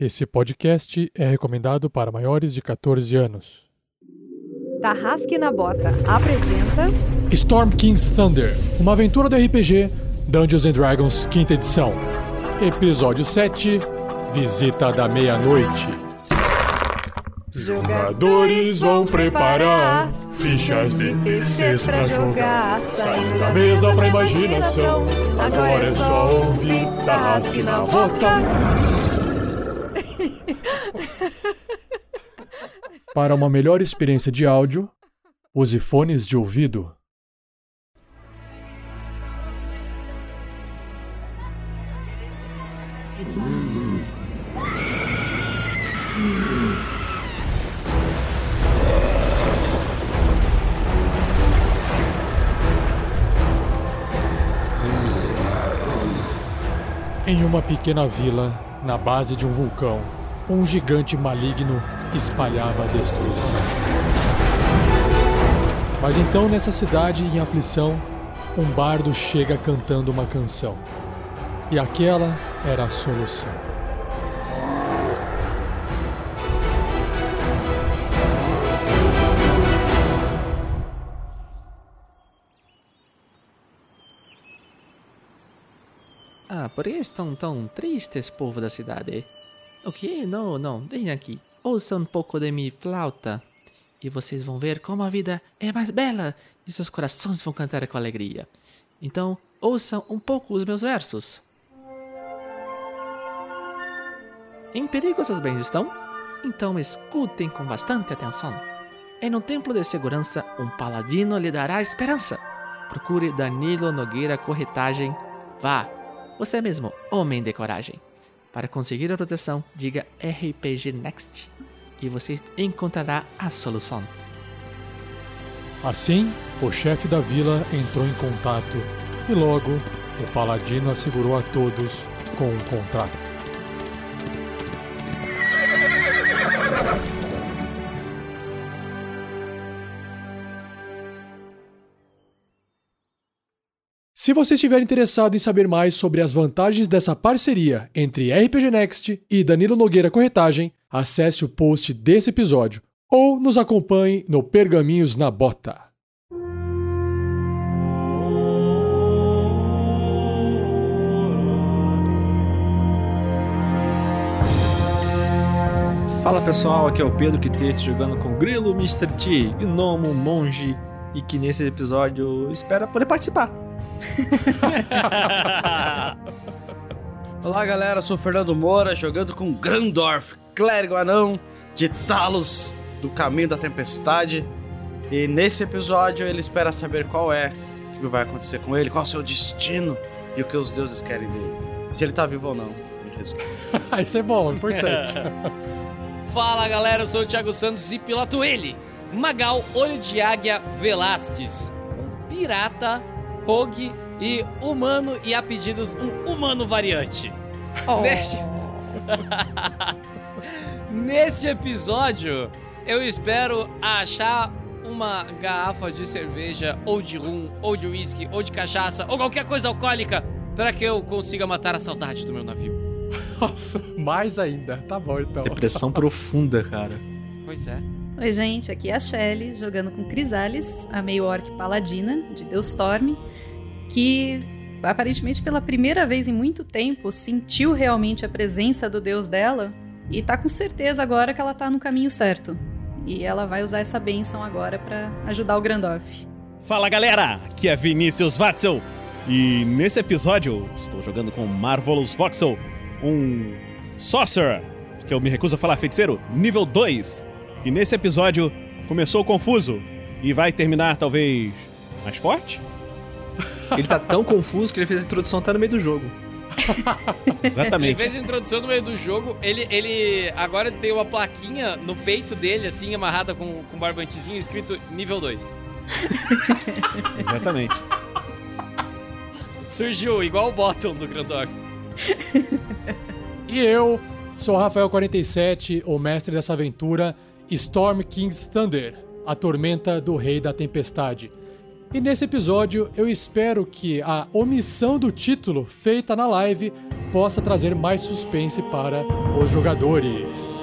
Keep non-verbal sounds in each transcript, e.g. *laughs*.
Esse podcast é recomendado para maiores de 14 anos. Tarrasque na Bota apresenta Storm King's Thunder, uma aventura do RPG Dungeons and Dragons, quinta edição. Episódio 7 Visita da Meia-Noite. Jogadores vão preparar fichas de terceiros pra jogar. Saindo da mesa pra imaginação. Agora é só ouvir Tarrasque na Bota. Para uma melhor experiência de áudio, use fones de ouvido. Em uma pequena vila, na base de um vulcão, um gigante maligno espalhava a destruição. Mas então, nessa cidade em aflição, um bardo chega cantando uma canção. E aquela era a solução. Ah, por que estão tão tristes, povo da cidade? O que? Não, não, vem aqui. Ouçam um pouco de minha flauta. E vocês vão ver como a vida é mais bela e seus corações vão cantar com alegria. Então, ouçam um pouco os meus versos. Em perigo seus bens estão? Então escutem com bastante atenção. Em um templo de segurança, um paladino lhe dará esperança. Procure Danilo Nogueira Corretagem. Vá, você mesmo, homem de coragem. Para conseguir a proteção, diga RPG Next e você encontrará a solução. Assim, o chefe da vila entrou em contato e logo o paladino assegurou a todos com um contrato. Se você estiver interessado em saber mais sobre as vantagens dessa parceria entre RPG Next e Danilo Nogueira Corretagem, acesse o post desse episódio ou nos acompanhe no Pergaminhos na Bota. Fala pessoal, aqui é o Pedro Quitete jogando com Grilo, Mr. T, Gnomo, Monge e que nesse episódio espera poder participar. *laughs* Olá galera, eu sou o Fernando Moura jogando com Grandorf, clérigo anão de Talos do Caminho da Tempestade. E nesse episódio ele espera saber qual é, o que vai acontecer com ele, qual é o seu destino e o que os deuses querem dele. Se ele tá vivo ou não, em resumo. *laughs* Isso é bom, importante. *laughs* Fala galera, eu sou o Thiago Santos e piloto ele, Magal Olho de Águia Velasquez, um pirata, rogue e humano e a pedidos um humano variante. Neste... *laughs* Neste episódio, eu espero achar uma garrafa de cerveja, ou de rum, ou de uísque, ou de cachaça, ou qualquer coisa alcoólica para que eu consiga matar a saudade do meu navio. *laughs* Nossa, mais ainda. Tá bom então. Depressão profunda, cara. Pois é. Oi, gente, aqui é a Shelly, jogando com Crisales, a meio orc paladina de Deus Storm, que aparentemente pela primeira vez em muito tempo sentiu realmente a presença do deus dela e tá com certeza agora que ela tá no caminho certo. E ela vai usar essa benção agora para ajudar o Grandorf. Fala galera, aqui é Vinícius Watzel e nesse episódio estou jogando com Marvelous Voxel, um Sorcerer, que eu me recuso a falar feiticeiro, nível 2. E nesse episódio começou confuso e vai terminar talvez mais forte? Ele tá tão confuso que ele fez a introdução até no meio do jogo. *laughs* Ele Exatamente. fez a introdução no meio do jogo, ele, ele agora tem uma plaquinha no peito dele, assim, amarrada com, com um barbantezinho, escrito nível 2. *laughs* Exatamente. Surgiu, igual o bottom do Grandorf. *laughs* E eu sou o Rafael47, o mestre dessa aventura, Storm King's Thunder, a tormenta do Rei da Tempestade. E nesse episódio eu espero que a omissão do título feita na live possa trazer mais suspense para os jogadores.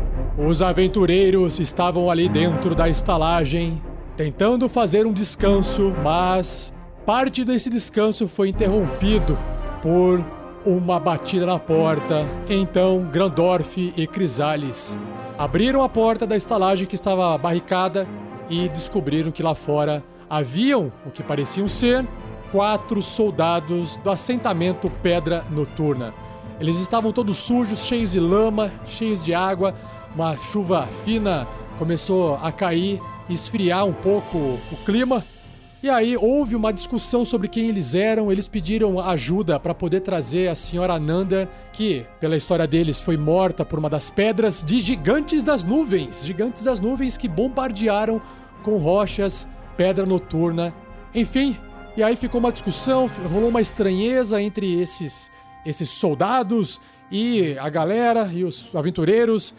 os aventureiros estavam ali dentro da estalagem, tentando fazer um descanso, mas parte desse descanso foi interrompido por uma batida na porta. Então, Grandorf e Crisales abriram a porta da estalagem que estava barricada e descobriram que lá fora haviam o que pareciam ser quatro soldados do assentamento Pedra Noturna. Eles estavam todos sujos, cheios de lama, cheios de água. Uma chuva fina começou a cair esfriar um pouco o clima. E aí houve uma discussão sobre quem eles eram. Eles pediram ajuda para poder trazer a senhora Nanda, que, pela história deles, foi morta por uma das pedras de gigantes das nuvens. Gigantes das nuvens que bombardearam com rochas, pedra noturna. Enfim, e aí ficou uma discussão, rolou uma estranheza entre esses esses soldados e a galera e os aventureiros.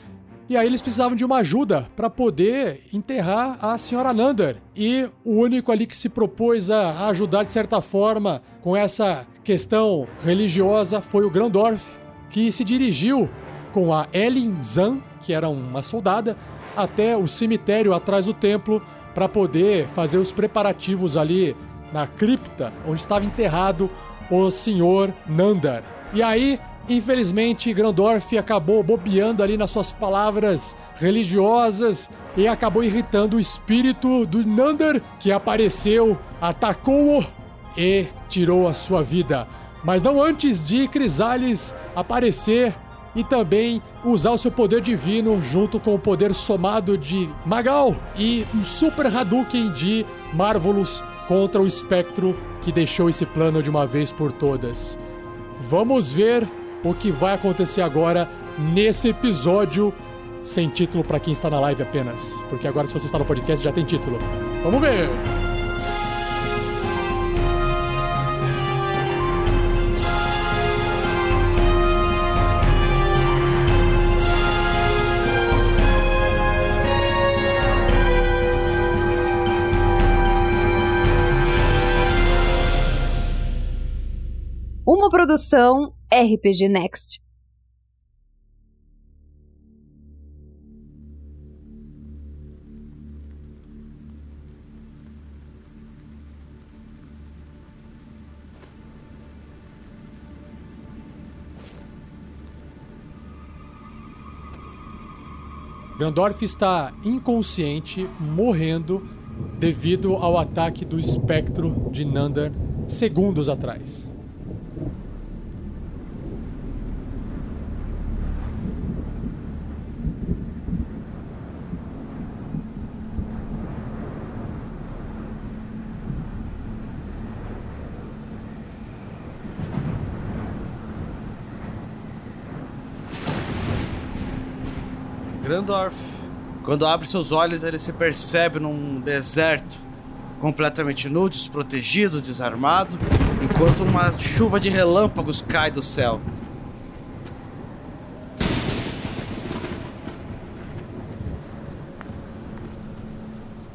E aí eles precisavam de uma ajuda para poder enterrar a senhora Nander. E o único ali que se propôs a ajudar de certa forma com essa questão religiosa foi o Grandorf, que se dirigiu com a Ellen Zan, que era uma soldada, até o cemitério atrás do templo para poder fazer os preparativos ali na cripta onde estava enterrado o senhor Nandar. E aí, infelizmente, Grandorf acabou bobeando ali nas suas palavras religiosas e acabou irritando o espírito do Nandar, que apareceu, atacou-o e tirou a sua vida. Mas não antes de Crisales aparecer e também usar o seu poder divino junto com o poder somado de Magal e um Super Hadouken de Marvelous contra o espectro que deixou esse plano de uma vez por todas. Vamos ver o que vai acontecer agora nesse episódio sem título para quem está na live apenas, porque agora se você está no podcast já tem título. Vamos ver. Produção RPG Next. Grandorf está inconsciente, morrendo devido ao ataque do espectro de Nandar segundos atrás. Grandorf, quando abre seus olhos, ele se percebe num deserto, completamente nu, desprotegido, desarmado, enquanto uma chuva de relâmpagos cai do céu.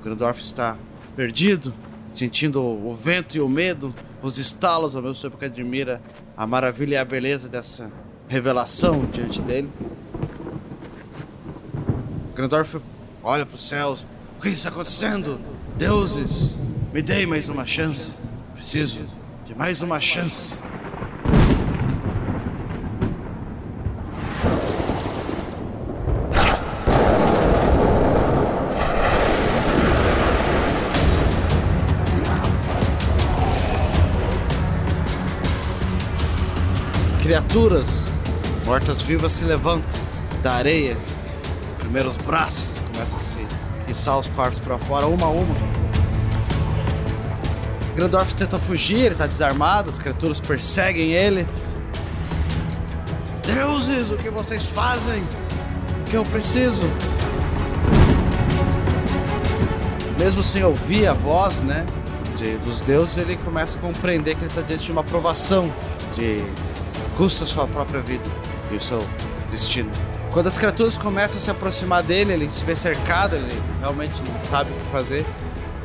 Grandorf está perdido, sentindo o vento e o medo, os estalos ao mesmo tempo que admira a maravilha e a beleza dessa revelação diante dele. Grandorf olha para os céus. O que está acontecendo? Deuses, me dei mais uma chance. Preciso de mais uma chance. Criaturas mortas-vivas se levantam da areia Primeiro os braços começam a se içar os corpos para fora, uma a uma. Grandorf tenta fugir, ele tá desarmado, as criaturas perseguem ele. Deuses, o que vocês fazem? O que eu preciso? Mesmo sem ouvir a voz, né, de- dos deuses, ele começa a compreender que ele está diante de uma provação de custa sua própria vida e o seu destino. Quando as criaturas começam a se aproximar dele, ele se vê cercado, ele realmente não sabe o que fazer.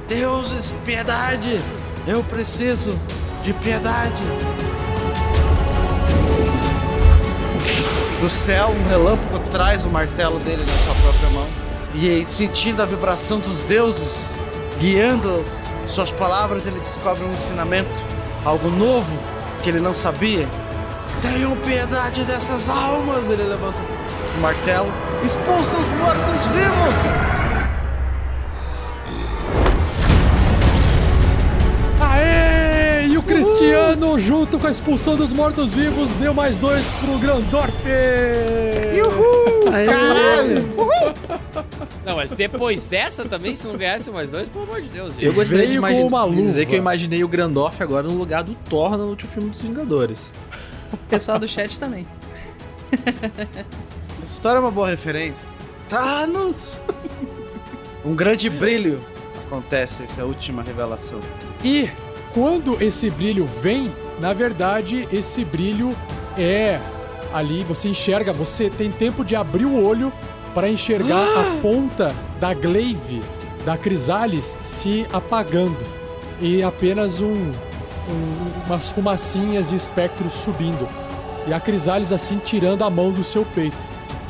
Deuses, piedade! Eu preciso de piedade! Do céu, um relâmpago traz o martelo dele na sua própria mão. E sentindo a vibração dos deuses, guiando suas palavras, ele descobre um ensinamento, algo novo que ele não sabia. Tenham piedade dessas almas! Ele levanta o martelo, expulsa os mortos-vivos! Aê! E o Cristiano, junto com a expulsão dos mortos-vivos, deu mais dois pro Grandorf! Caralho! *laughs* Não, mas depois dessa também, se não ganhasse mais dois, pelo amor de Deus, gente. Eu gostaria de Veio com imagin- uma luva. dizer que eu imaginei o Grandoff agora no lugar do Thor no último filme dos Vingadores. O pessoal do chat também. *laughs* Essa história é uma boa referência. Thanos! *laughs* um grande brilho acontece, essa é última revelação. E quando esse brilho vem, na verdade, esse brilho é ali, você enxerga, você tem tempo de abrir o olho para enxergar a *gasps* ponta da glaive da Crisalis se apagando e apenas um, um- umas fumacinhas de espectros subindo. E a Crisalis assim tirando a mão do seu peito.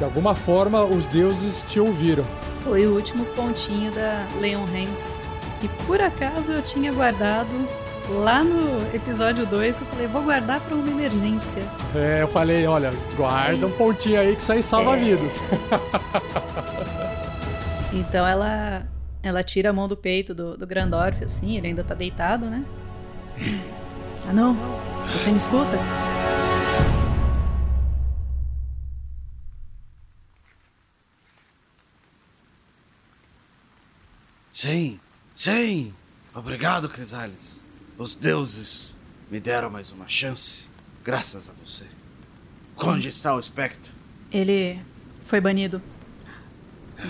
De alguma forma, os deuses te ouviram. Foi o último pontinho da Leon Hands. E por acaso eu tinha guardado lá no episódio 2. Eu falei, vou guardar pra uma emergência. É, eu falei, olha, guarda um pontinho aí que isso aí salva É. vidas. *laughs* Então ela ela tira a mão do peito do, do Grandorf, assim, ele ainda tá deitado, né? Ah não, você me escuta? Sim, sim! Obrigado, Crisales. Os deuses me deram mais uma chance, graças a você. Onde está o espectro? Ele foi banido.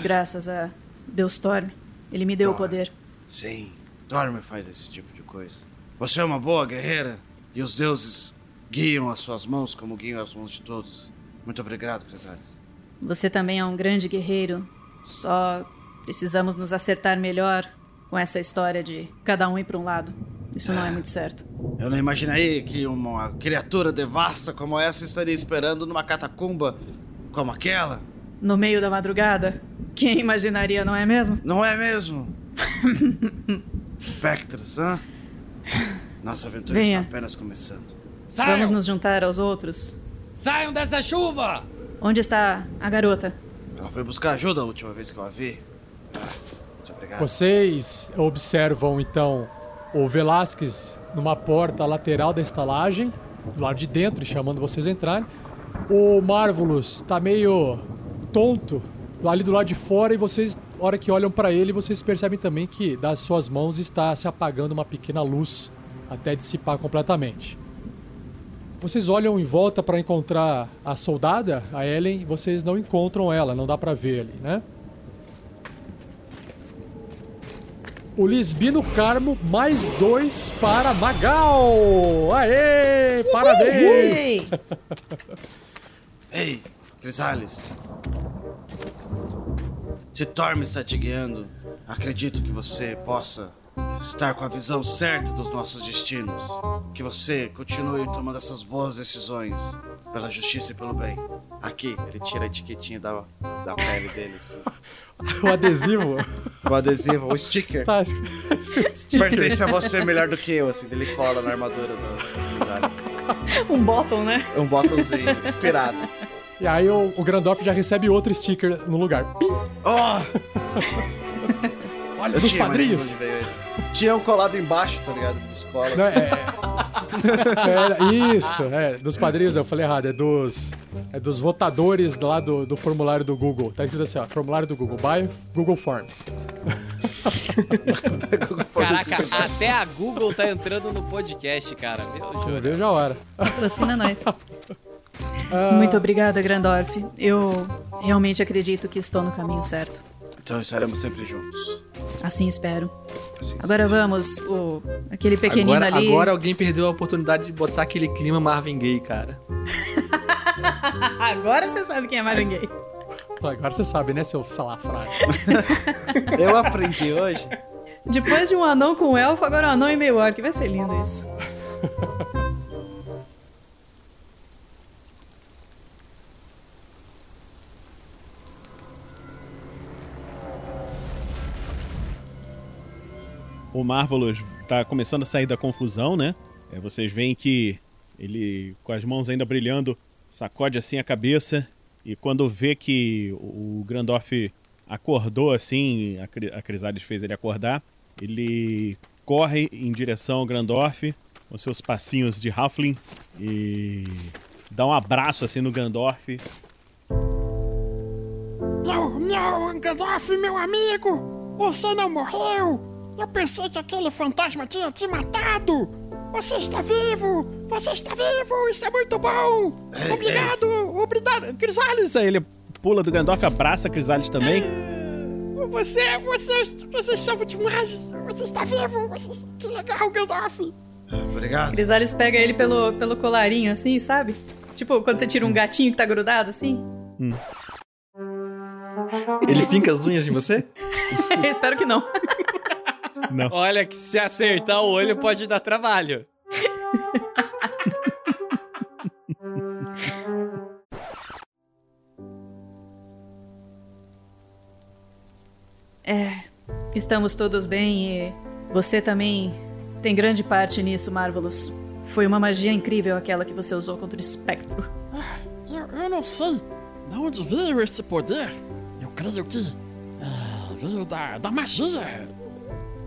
Graças a Deus Storm. Ele me deu o Thor. poder. Sim, Dorme faz esse tipo de coisa. Você é uma boa guerreira e os deuses guiam as suas mãos como guiam as mãos de todos. Muito obrigado, Crisales. Você também é um grande guerreiro. Só precisamos nos acertar melhor com essa história de cada um ir para um lado. Isso não é muito certo. Eu não imaginei que uma criatura devasta como essa estaria esperando numa catacumba como aquela. No meio da madrugada? Quem imaginaria, não é mesmo? Não é mesmo? *laughs* Espectros, hã? Nossa aventura Venha. está apenas começando. Saiam! Vamos nos juntar aos outros. Saiam dessa chuva! Onde está a garota? Ela foi buscar ajuda a última vez que eu a vi. Vocês observam então o Velasquez numa porta lateral da estalagem, do lado de dentro, chamando vocês a entrarem. O Marvelous tá meio tonto ali do lado de fora e vocês, hora que olham para ele, vocês percebem também que das suas mãos está se apagando uma pequena luz até dissipar completamente. Vocês olham em volta para encontrar a soldada, a Ellen, vocês não encontram ela, não dá para ver ali, né? O Lisbino Carmo, mais dois para Magal! Aê! Parabéns! Ei, *laughs* Crisales. Se Torm está te guiando, acredito que você possa estar com a visão certa dos nossos destinos. Que você continue tomando essas boas decisões pela justiça e pelo bem. Aqui, ele tira a etiquetinha da, da pele dele. assim. *laughs* O adesivo. O adesivo, o sticker. tá escrito *laughs* Pertence a você melhor do que eu, assim. Ele cola na armadura do assim. Um bottom, né? Um botãozinho inspirado. E aí o, o Grandorf já recebe outro sticker no lugar. Oh! *laughs* Olha, Eu dos tinha, padrinhos. não veio esse. Tinha um colado embaixo, tá ligado? De escola. Não, é, *laughs* é, isso, é, dos padrinhos, eu falei errado, é dos, é dos votadores lá do, do formulário do Google. Tá escrito assim, ó, formulário do Google, by Google Forms. *laughs* Caraca, até a Google tá entrando no podcast, cara. Meu Eu juro. vejo a hora. Patrocina nós. *laughs* Ah, Muito obrigada, Grandorf. Eu realmente acredito que estou no caminho certo. Então estaremos sempre juntos. Assim espero. Assim, Agora vamos, o aquele pequenino Agora, ali. agora alguém perdeu a oportunidade de botar aquele clima Marvin Gaye, cara. *laughs* Agora você sabe quem é Marvin Gaye. Agora você sabe, né, seu salafrário? *laughs* Eu aprendi hoje. Depois de um anão com um elfo, agora um anão e meio orc. Vai ser lindo isso. *laughs* O Marvelous tá começando a sair da confusão, né? É, vocês veem que ele, com as mãos ainda brilhando, sacode assim a cabeça. E quando vê que o Grandorf acordou assim, a, Cri- a Crisales fez ele acordar, ele corre em direção ao Grandorf com seus passinhos de Halfling e dá um abraço assim no Grandorf. Não, não, Gandalf, meu amigo! Você não morreu! Eu pensei que aquele fantasma tinha te matado! Você está vivo! Você está vivo! Isso é muito bom! Obrigado! Obrigado! Crisales! Aí ele pula do Gandalf, abraça Crisales também. Você, você, vocês são demais! Você está vivo! Você, que legal, Gandalf! Obrigado. Crisales pega ele pelo, pelo colarinho, assim, sabe? Tipo, quando você tira um gatinho que tá grudado, assim. Ele finca as unhas em você? *laughs* Espero que não. *laughs* *laughs* Olha que se acertar o olho pode dar trabalho. *laughs* É, estamos todos bem e você também tem grande parte nisso, Marvelous. Foi uma magia incrível aquela que você usou contra o espectro. Eu, eu não sei de onde veio esse poder. Eu creio que é, veio da, da magia.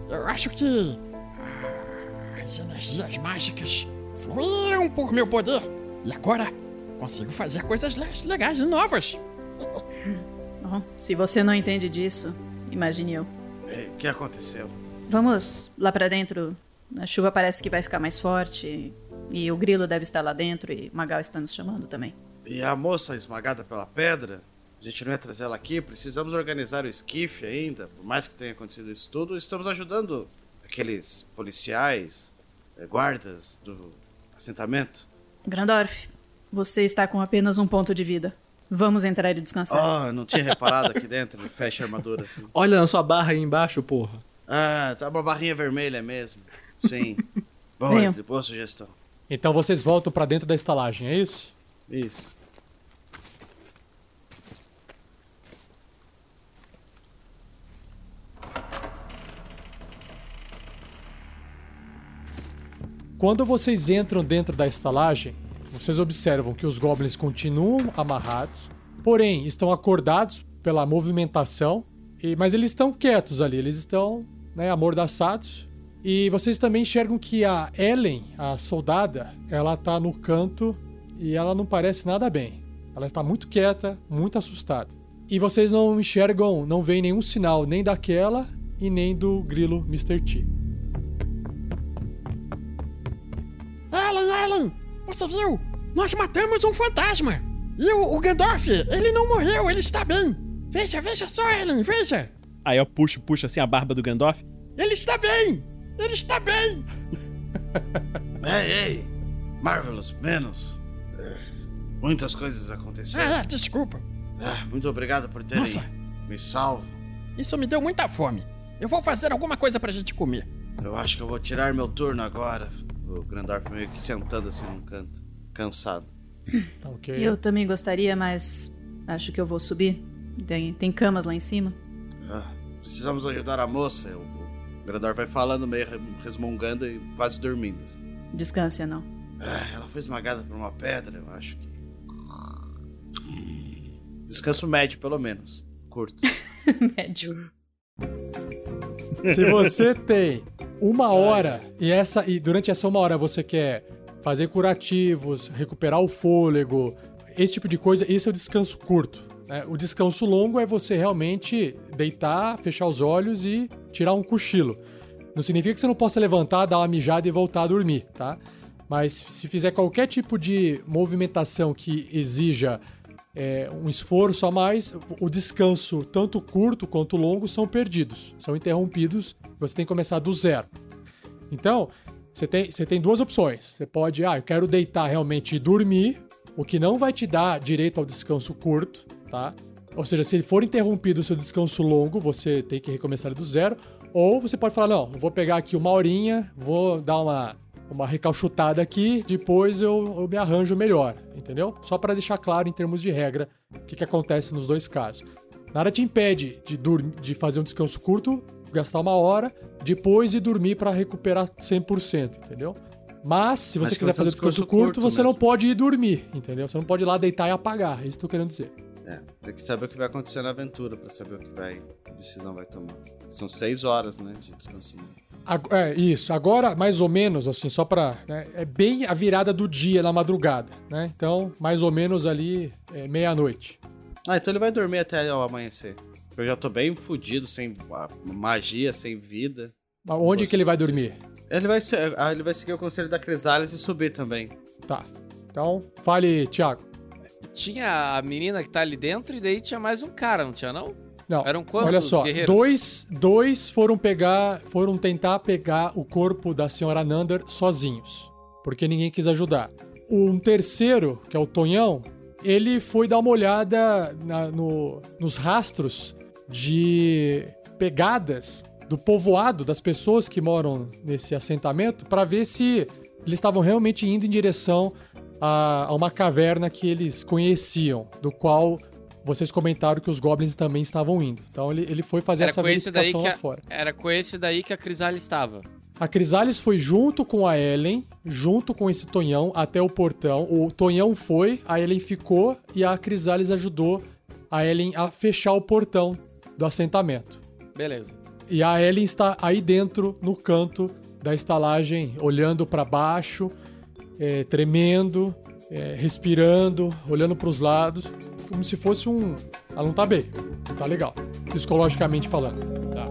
Eu acho que ah, as energias mágicas fluíram por meu poder. E agora consigo fazer coisas le- legais e novas. *laughs* Bom, se você não entende disso, imagine eu. É, O que aconteceu? Vamos lá pra dentro. A chuva parece que vai ficar mais forte. E o grilo deve estar lá dentro e Magal está nos chamando também. E a moça esmagada pela pedra? A gente não ia trazer ela aqui, precisamos organizar o esquife ainda. Por mais que tenha acontecido isso tudo, estamos ajudando aqueles policiais, eh, guardas do assentamento. Grandorf, você está com apenas um ponto de vida. Vamos entrar e descansar. Ah, não tinha reparado aqui dentro, ele fecha a armadura assim. Olha na sua barra aí embaixo, porra. Ah, tá uma barrinha vermelha mesmo. Sim. *laughs* Boa, boa sugestão. Então vocês voltam pra dentro da estalagem, é isso? Isso. Quando vocês entram dentro da estalagem, vocês observam que os goblins continuam amarrados, porém estão acordados pela movimentação, e- mas eles estão quietos ali, eles estão né, amordaçados. E vocês também enxergam que a Ellen, a soldada, ela tá no canto e ela não parece nada bem. Ela está muito quieta, muito assustada. E vocês não enxergam, não veem nenhum sinal nem daquela e nem do grilo Mr. T. Ellen, Ellen! Você viu? Nós matamos um fantasma! E o, o Gandalf, ele não morreu, ele está bem! Veja, veja só, Ellen, veja! Aí eu puxo, puxo assim a barba do Gandalf. Ele está bem! Ele está bem! *laughs* Ei, ei! Marvelous, menos. Muitas coisas aconteceram. Ah, desculpa. Ah, muito obrigado por terem Nossa. me salvo. Isso me deu muita fome. Eu vou fazer alguma coisa pra gente comer. Eu acho que eu vou tirar meu turno agora. O Grandorf meio que sentando assim num canto, cansado. Tá ok? Eu também gostaria, mas acho que eu vou subir. Tem, tem camas lá em cima. Ah, precisamos ajudar a moça. O, o Grandorf vai falando, meio re- resmungando e quase dormindo. assim. Descanse, não. Ah, ela foi esmagada por uma pedra, eu acho que. Descanso médio, pelo menos. Curto. *laughs* Médio. Se você tem uma hora e essa e durante essa uma hora você quer fazer curativos, recuperar o fôlego, esse tipo de coisa, esse é o descanso curto. né? O descanso longo é você realmente deitar, fechar os olhos e tirar um cochilo. Não significa que você não possa levantar, dar uma mijada e voltar a dormir, tá? Mas se fizer qualquer tipo de movimentação que exija é, um esforço a mais, o descanso, tanto curto quanto longo, são perdidos, são interrompidos. Você tem que começar do zero. Então, você tem, você tem duas opções. Você pode, ah, eu quero deitar realmente e dormir, o que não vai te dar direito ao descanso curto, tá? Ou seja, se for interrompido o seu descanso longo, você tem que recomeçar do zero. Ou você pode falar, não, vou pegar aqui uma horinha, vou dar uma, uma recalchutada aqui, depois eu, eu me arranjo melhor, entendeu? Só para deixar claro em termos de regra o que, que acontece nos dois casos. Nada te impede de, de fazer um descanso curto, gastar uma hora, depois ir dormir para recuperar 100%, entendeu? Mas, se você Mas quiser vai ser um fazer descanso, descanso curto, curto você não mesmo. pode ir dormir, entendeu? Você não pode ir lá deitar e apagar, é isso que eu tô querendo dizer. É, tem que saber o que vai acontecer na aventura pra saber o que vai, a decisão vai tomar. São seis horas, né, de descanso. mínimo. É, isso. Agora, mais ou menos, assim, só pra. né, é bem a virada do dia na madrugada, né? Então, mais ou menos ali, é, meia-noite. Ah, então ele vai dormir até o amanhecer. Eu já tô bem fudido, sem ah, magia, sem vida. Mas Onde que ele vai dormir? Ele vai, ah, ele vai seguir o conselho da Crisales e subir também. Tá. Então, fale, Thiago. Tinha a menina que tá ali dentro e daí tinha mais um cara, não tinha não? Não. Eram quantos Olha só, guerreiros? dois, dois foram pegar, foram tentar pegar o corpo da senhora Nander sozinhos, porque ninguém quis ajudar. Um terceiro, que é o Tonhão, ele foi dar uma olhada na- no- nos rastros de pegadas do povoado das pessoas que moram nesse assentamento para ver se eles estavam realmente indo em direção a, a uma caverna que eles conheciam, do qual vocês comentaram que os goblins também estavam indo. Então ele, ele foi fazer Era essa verificação lá a, fora. era com esse daí que a Crisale estava. A Crisales foi junto com a Ellen, junto com esse Tonhão, até o portão. O Tonhão foi, a Ellen ficou e a Crisales ajudou a Ellen a fechar o portão do assentamento. Beleza. E a Ellen está aí dentro, no canto da estalagem, olhando para baixo, é, tremendo, é, respirando, olhando para os lados, como se fosse um. Ela não tá bem, não tá legal, psicologicamente falando. Tá.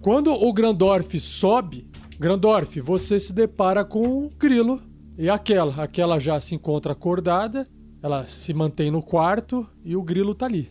Quando o Grandorf sobe, Grandorf, você se depara com o grilo e aquela. Aquela já se encontra acordada, ela se mantém no quarto e o grilo tá ali.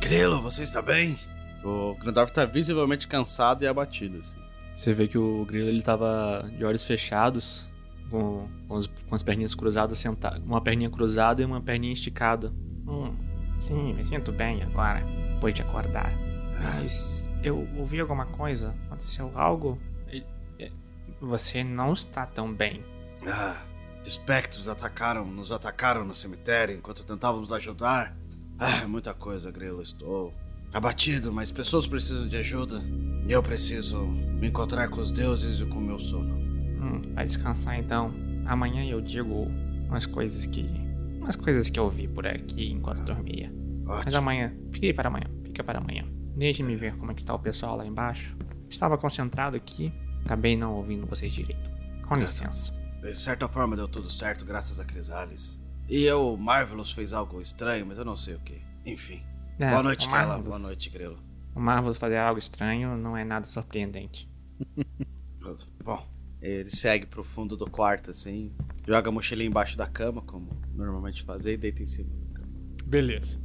Grilo, você está bem? O Grandorf tá visivelmente cansado e abatido, assim. Você vê que o grilo ele tava de olhos fechados, com, com, os- com as perninhas cruzadas, sentado, uma perninha cruzada e uma perninha esticada. Hum, sim, me sinto bem agora, depois de acordar. Mas eu ouvi alguma coisa? Aconteceu algo? Você não está tão bem. Ah, espectros atacaram, nos atacaram no cemitério enquanto tentávamos ajudar. Ah, muita coisa, Grilo. Estou abatido, mas pessoas precisam de ajuda. E eu preciso me encontrar com os deuses e com o meu sono. Hum, vai descansar então. Amanhã eu digo umas coisas que. umas coisas que eu vi por aqui enquanto dormia. Mas Ótimo. amanhã, fique para amanhã, fica para amanhã. Deixe-me ver como é que está o pessoal lá embaixo. Estava concentrado aqui, acabei não ouvindo vocês direito. Com licença. De certa forma deu tudo certo, graças a Crisales. E eu, Marvelous, fez algo estranho, mas eu não sei o que. Enfim. É, Boa noite. Marvelous- Boa noite, Grilo. O Marvelous fazer algo estranho não é nada surpreendente. Pronto. Bom, ele segue pro fundo do quarto, assim. Joga a mochilinha embaixo da cama, como normalmente fazia, e deita em cima da cama. Beleza.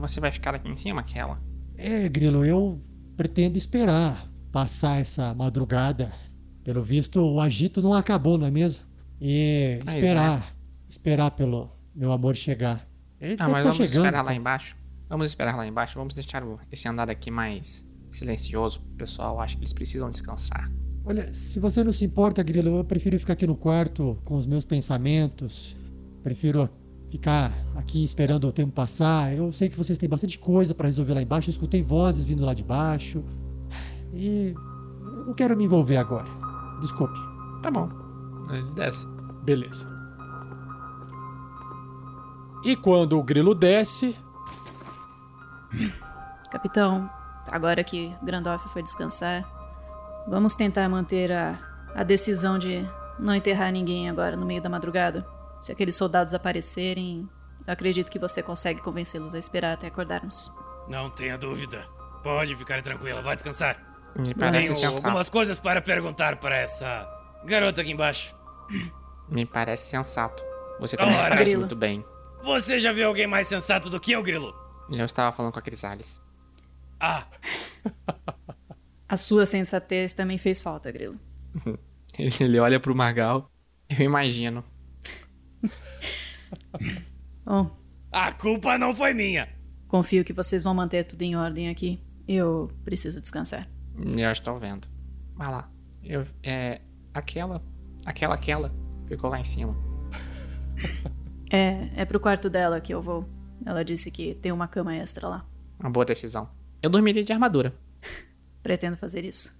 Você vai ficar aqui em cima, aquela? É, Grilo, eu pretendo esperar passar essa madrugada. Pelo visto, o agito não acabou, não é mesmo? E Pois esperar, esperar pelo meu amor chegar. Ele Ah, mas tá vamos chegando. esperar lá embaixo. Vamos esperar lá embaixo. Vamos deixar esse andar aqui mais silencioso. O pessoal acha que eles precisam descansar. Olha, se você não se importa, Grilo, eu prefiro ficar aqui no quarto com os meus pensamentos. Prefiro ficar aqui esperando o tempo passar. Eu sei que vocês têm bastante coisa pra resolver lá embaixo. Eu escutei vozes vindo lá de baixo. E não quero me envolver agora. Desculpe. Tá bom. Ele desce. Beleza. E quando o grilo desce, Capitão, agora que Grandorf foi descansar, vamos tentar manter a, a decisão de não enterrar ninguém agora no meio da madrugada. Se aqueles soldados aparecerem, eu acredito que você consegue convencê-los a esperar até acordarmos. Não tenha dúvida. Pode ficar tranquila, vai descansar. Me parece Tenho sensato. algumas coisas para perguntar para essa garota aqui embaixo. Me parece sensato. Você também Ora, Grilo. muito bem. Você já viu alguém mais sensato do que eu, Grilo? Eu estava falando com a Crisales. Ah, *laughs* A sua sensatez também fez falta, Grilo. *laughs* Ele, ele olha pro Margal. Eu imagino. *laughs* Bom, a culpa não foi minha. confio que vocês vão manter tudo em ordem aqui. Eu preciso descansar. Eu estou vendo. Vai lá. Eu, é. Aquela. Aquela, aquela. Ficou lá em cima. É, é pro quarto dela que eu vou. Ela disse que tem uma cama extra lá. Uma boa decisão. Eu dormiria de armadura. *laughs* Pretendo fazer isso.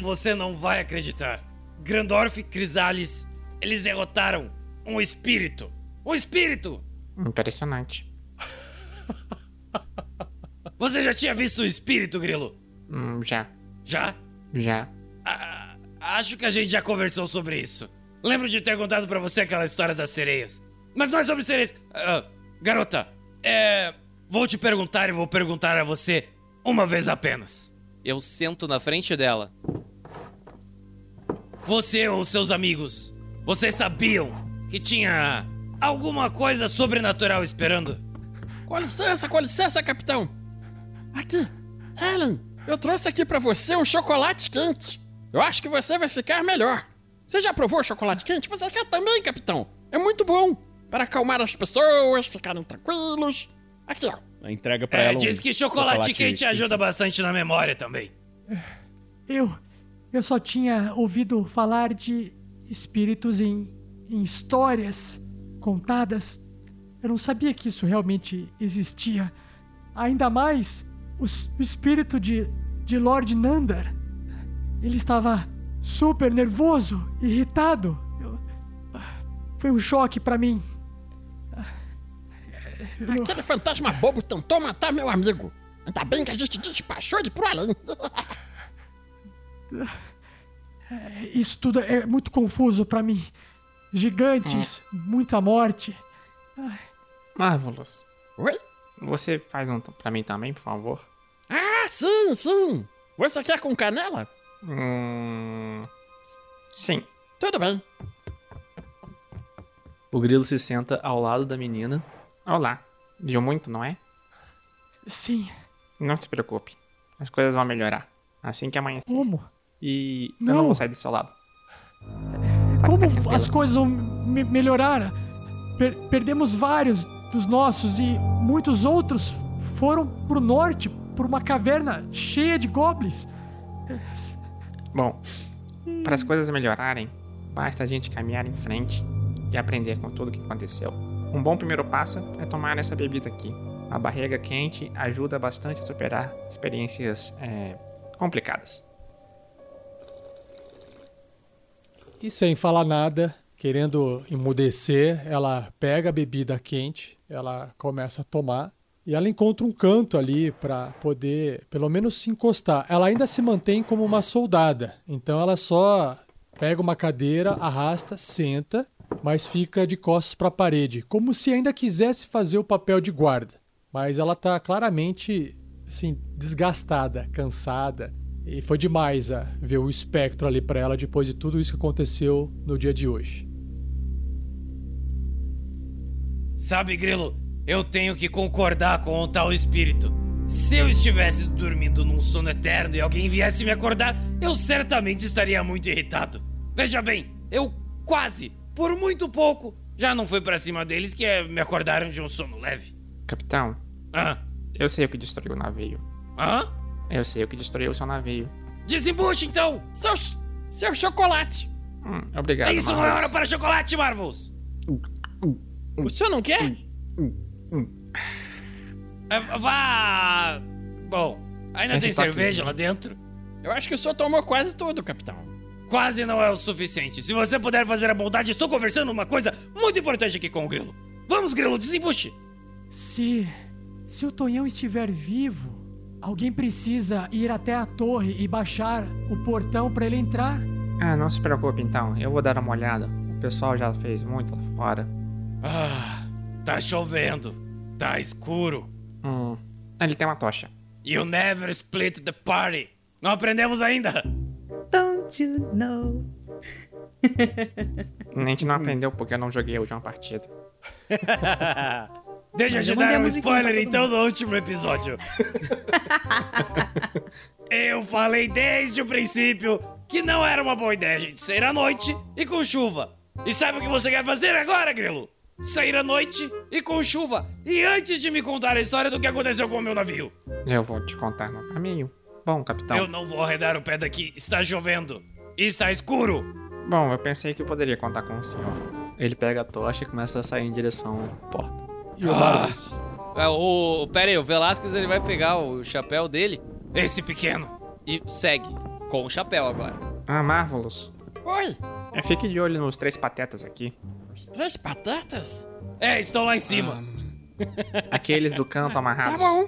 Você não vai acreditar. Grandorf e Crisales, eles derrotaram um espírito. Um espírito! Impressionante. *laughs* Você já tinha visto um espírito, Grilo? Hum, já. Já? Já. Ah, acho que a gente já conversou sobre isso. Lembro de ter contado pra você aquela história das sereias. Mas não é sobre sereias. Ah, garota, é. Vou te perguntar e vou perguntar a você uma vez apenas. Eu sento na frente dela. Você ou seus amigos, vocês sabiam que tinha alguma coisa sobrenatural esperando? Com licença, com licença, capitão. Aqui, Ellen, eu trouxe aqui pra você um chocolate quente. Eu acho que você vai ficar melhor. Você já provou chocolate quente? Você quer também, capitão? É muito bom. Para acalmar as pessoas, ficarem tranquilos. Aqui, ó. Entrega pra É, ela um diz que chocolate, quente ajuda bastante na memória também. Eu. Eu só tinha ouvido falar de espíritos em, em histórias contadas. Eu não sabia que isso realmente existia. Ainda mais o, o espírito de, de Lord Nandar. Ele estava super nervoso, irritado. Eu- foi um choque pra mim. Aquele fantasma bobo tentou matar meu amigo. Ainda bem que a gente despachou ele pro além. *laughs* Isso tudo é muito confuso pra mim. Gigantes, muita morte. Marvelous. Oi? Você faz um pra mim também, por favor? Ah, sim, sim. Você quer com canela? Hum. Sim. Tudo bem. O grilo se senta ao lado da menina. Olá. Viu muito, não é? Sim. Não se preocupe. As coisas vão melhorar. Assim que amanhecer. Como? E eu Não. não vou sair do seu lado. Como as coisas vão me- melhorar? Per- perdemos vários dos nossos e muitos outros foram pro norte, por uma caverna cheia de goblins. Bom, para as coisas melhorarem, basta a gente caminhar em frente e aprender com tudo o que aconteceu. Um bom primeiro passo é tomar essa bebida aqui. A barriga quente ajuda bastante a superar experiências é, complicadas. E sem falar nada, querendo emudecer, ela pega a bebida quente, ela começa a tomar e ela encontra um canto ali para poder, pelo menos, se encostar. Ela ainda se mantém como uma soldada, então ela só pega uma cadeira, arrasta, senta, mas fica de costas para a parede, como se ainda quisesse fazer o papel de guarda. Mas ela tá claramente assim desgastada, cansada. E foi demais a ver o espectro ali pra ela depois de tudo isso que aconteceu no dia de hoje. Sabe, Grilo, eu tenho que concordar com o tal espírito. Se eu estivesse dormindo num sono eterno e alguém viesse me acordar, eu certamente estaria muito irritado. Veja bem, eu quase, por muito pouco, já não fui pra cima deles que eh, me acordaram de um sono leve. Capitão, Ah, eu sei o que destruiu o navio. hã? Eu sei o que destruiu o seu navio. Desembuche então! Seu, seu chocolate. Hum, obrigado, Isso não é hora para chocolate, Marvels! O senhor não quer? É, Vá! Bom, ainda Esse tem tá aqui. cerveja lá dentro? Eu acho que o senhor tomou quase tudo, capitão. Quase não é o suficiente. Se você puder fazer a bondade, estou conversando uma coisa muito importante aqui com o Grilo. Vamos, Grilo, desembuche. Se. Se o Tonhão estiver vivo, alguém precisa ir até a torre e baixar o portão para ele entrar. Ah, não se preocupe então, eu vou dar uma olhada. O pessoal já fez muito lá fora. Ah, tá chovendo. Tá escuro. Hum, ele tem uma tocha. You never split the party. Não aprendemos ainda. Don't you know? *laughs* A gente não aprendeu porque eu não joguei a última partida. *laughs* Deixa eu Mas te eu dar um spoiler então do último episódio. *laughs* eu falei desde o princípio que não era uma boa ideia a gente sair à noite e com chuva. E sabe o que você quer fazer agora, Grilo? Sair à noite e com chuva. E antes de me contar a história do que aconteceu com o meu navio. Eu vou te contar no caminho. Bom, capitão. Eu não vou arredar o pé daqui. Está chovendo. E está escuro. Bom, eu pensei que eu poderia contar com o senhor. Ele pega a tocha e começa a sair em direção à porta. E o Marvelous? É, o, pera aí, o Velasquez ele vai pegar o chapéu dele Esse pequeno. e segue com o chapéu agora. Ah, Marvelous. Oi, É, fique de olho nos três patetas aqui. os três patatas? É, estão lá em cima. *laughs* Aqueles do canto Tá amarrados. bom.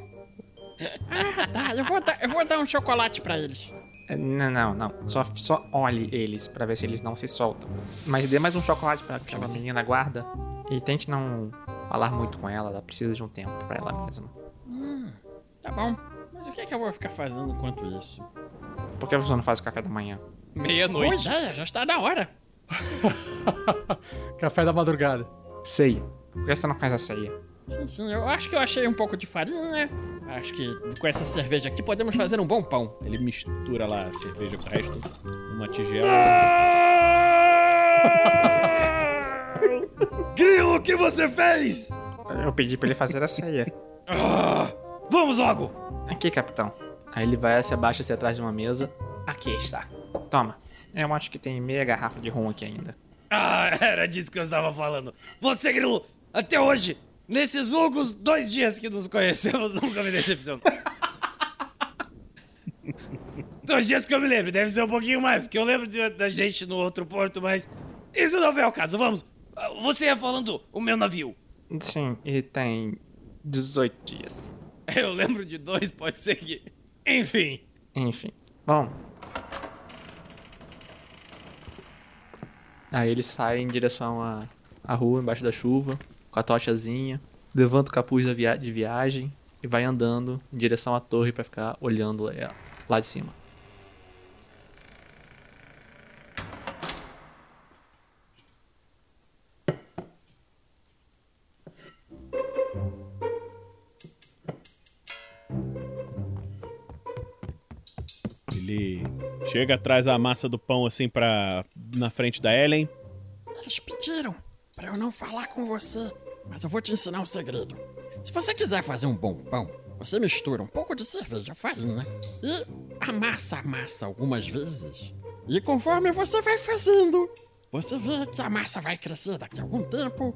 Ah, tá, eu vou dar, eu vou dar um chocolate pra eles. É, Não, não, não. Só, só olhe eles pra ver se eles não se soltam. Mas dê mais um chocolate pra aquela menina guarda. E tente não falar muito com ela, ela precisa de um tempo pra ela mesma. Hum, tá bom. Mas o que é que eu vou ficar fazendo enquanto isso? Por que você não faz o café da manhã? Meia-noite. Pois é, já está na hora. *laughs* Café da madrugada. Ceia. Por que você não faz a ceia? Sim, sim, eu acho que eu achei um pouco de farinha. Acho que com essa cerveja aqui podemos fazer um bom pão. Ele mistura lá a cerveja com o resto numa tigela. *laughs* Grilo, o que você fez? Eu pedi pra ele fazer a ceia. Ah, vamos logo. Aqui, capitão. Aí ele vai, se abaixa assim atrás de uma mesa. Aqui está. Toma. Eu acho que tem meia garrafa de rum aqui ainda. Ah, era disso que eu estava falando. Você, Grilo, até hoje, nesses longos dois dias que nos conhecemos, *laughs* nunca me decepcionou. dois dias que eu me lembro, deve ser um pouquinho mais, porque eu lembro de- da gente no outro porto, mas isso não vem ao caso. Vamos. Você ia falando o meu navio. Sim, e tem 18 dias. Eu lembro de dois, pode ser que. Enfim. Enfim. Bom, Aí ele sai em direção à, à rua, embaixo da chuva, com a tochazinha, levanta o capuz de viagem e vai andando em direção à torre pra ficar olhando lá, lá de cima. Ele chega atrás a massa do pão assim pra. na frente da Ellen. Eles pediram pra eu não falar com você, mas eu vou te ensinar um segredo. Se você quiser fazer um bom pão, você mistura um pouco de cerveja, farinha e amassa a massa algumas vezes. E conforme você vai fazendo, você vê que a massa vai crescer daqui a algum tempo.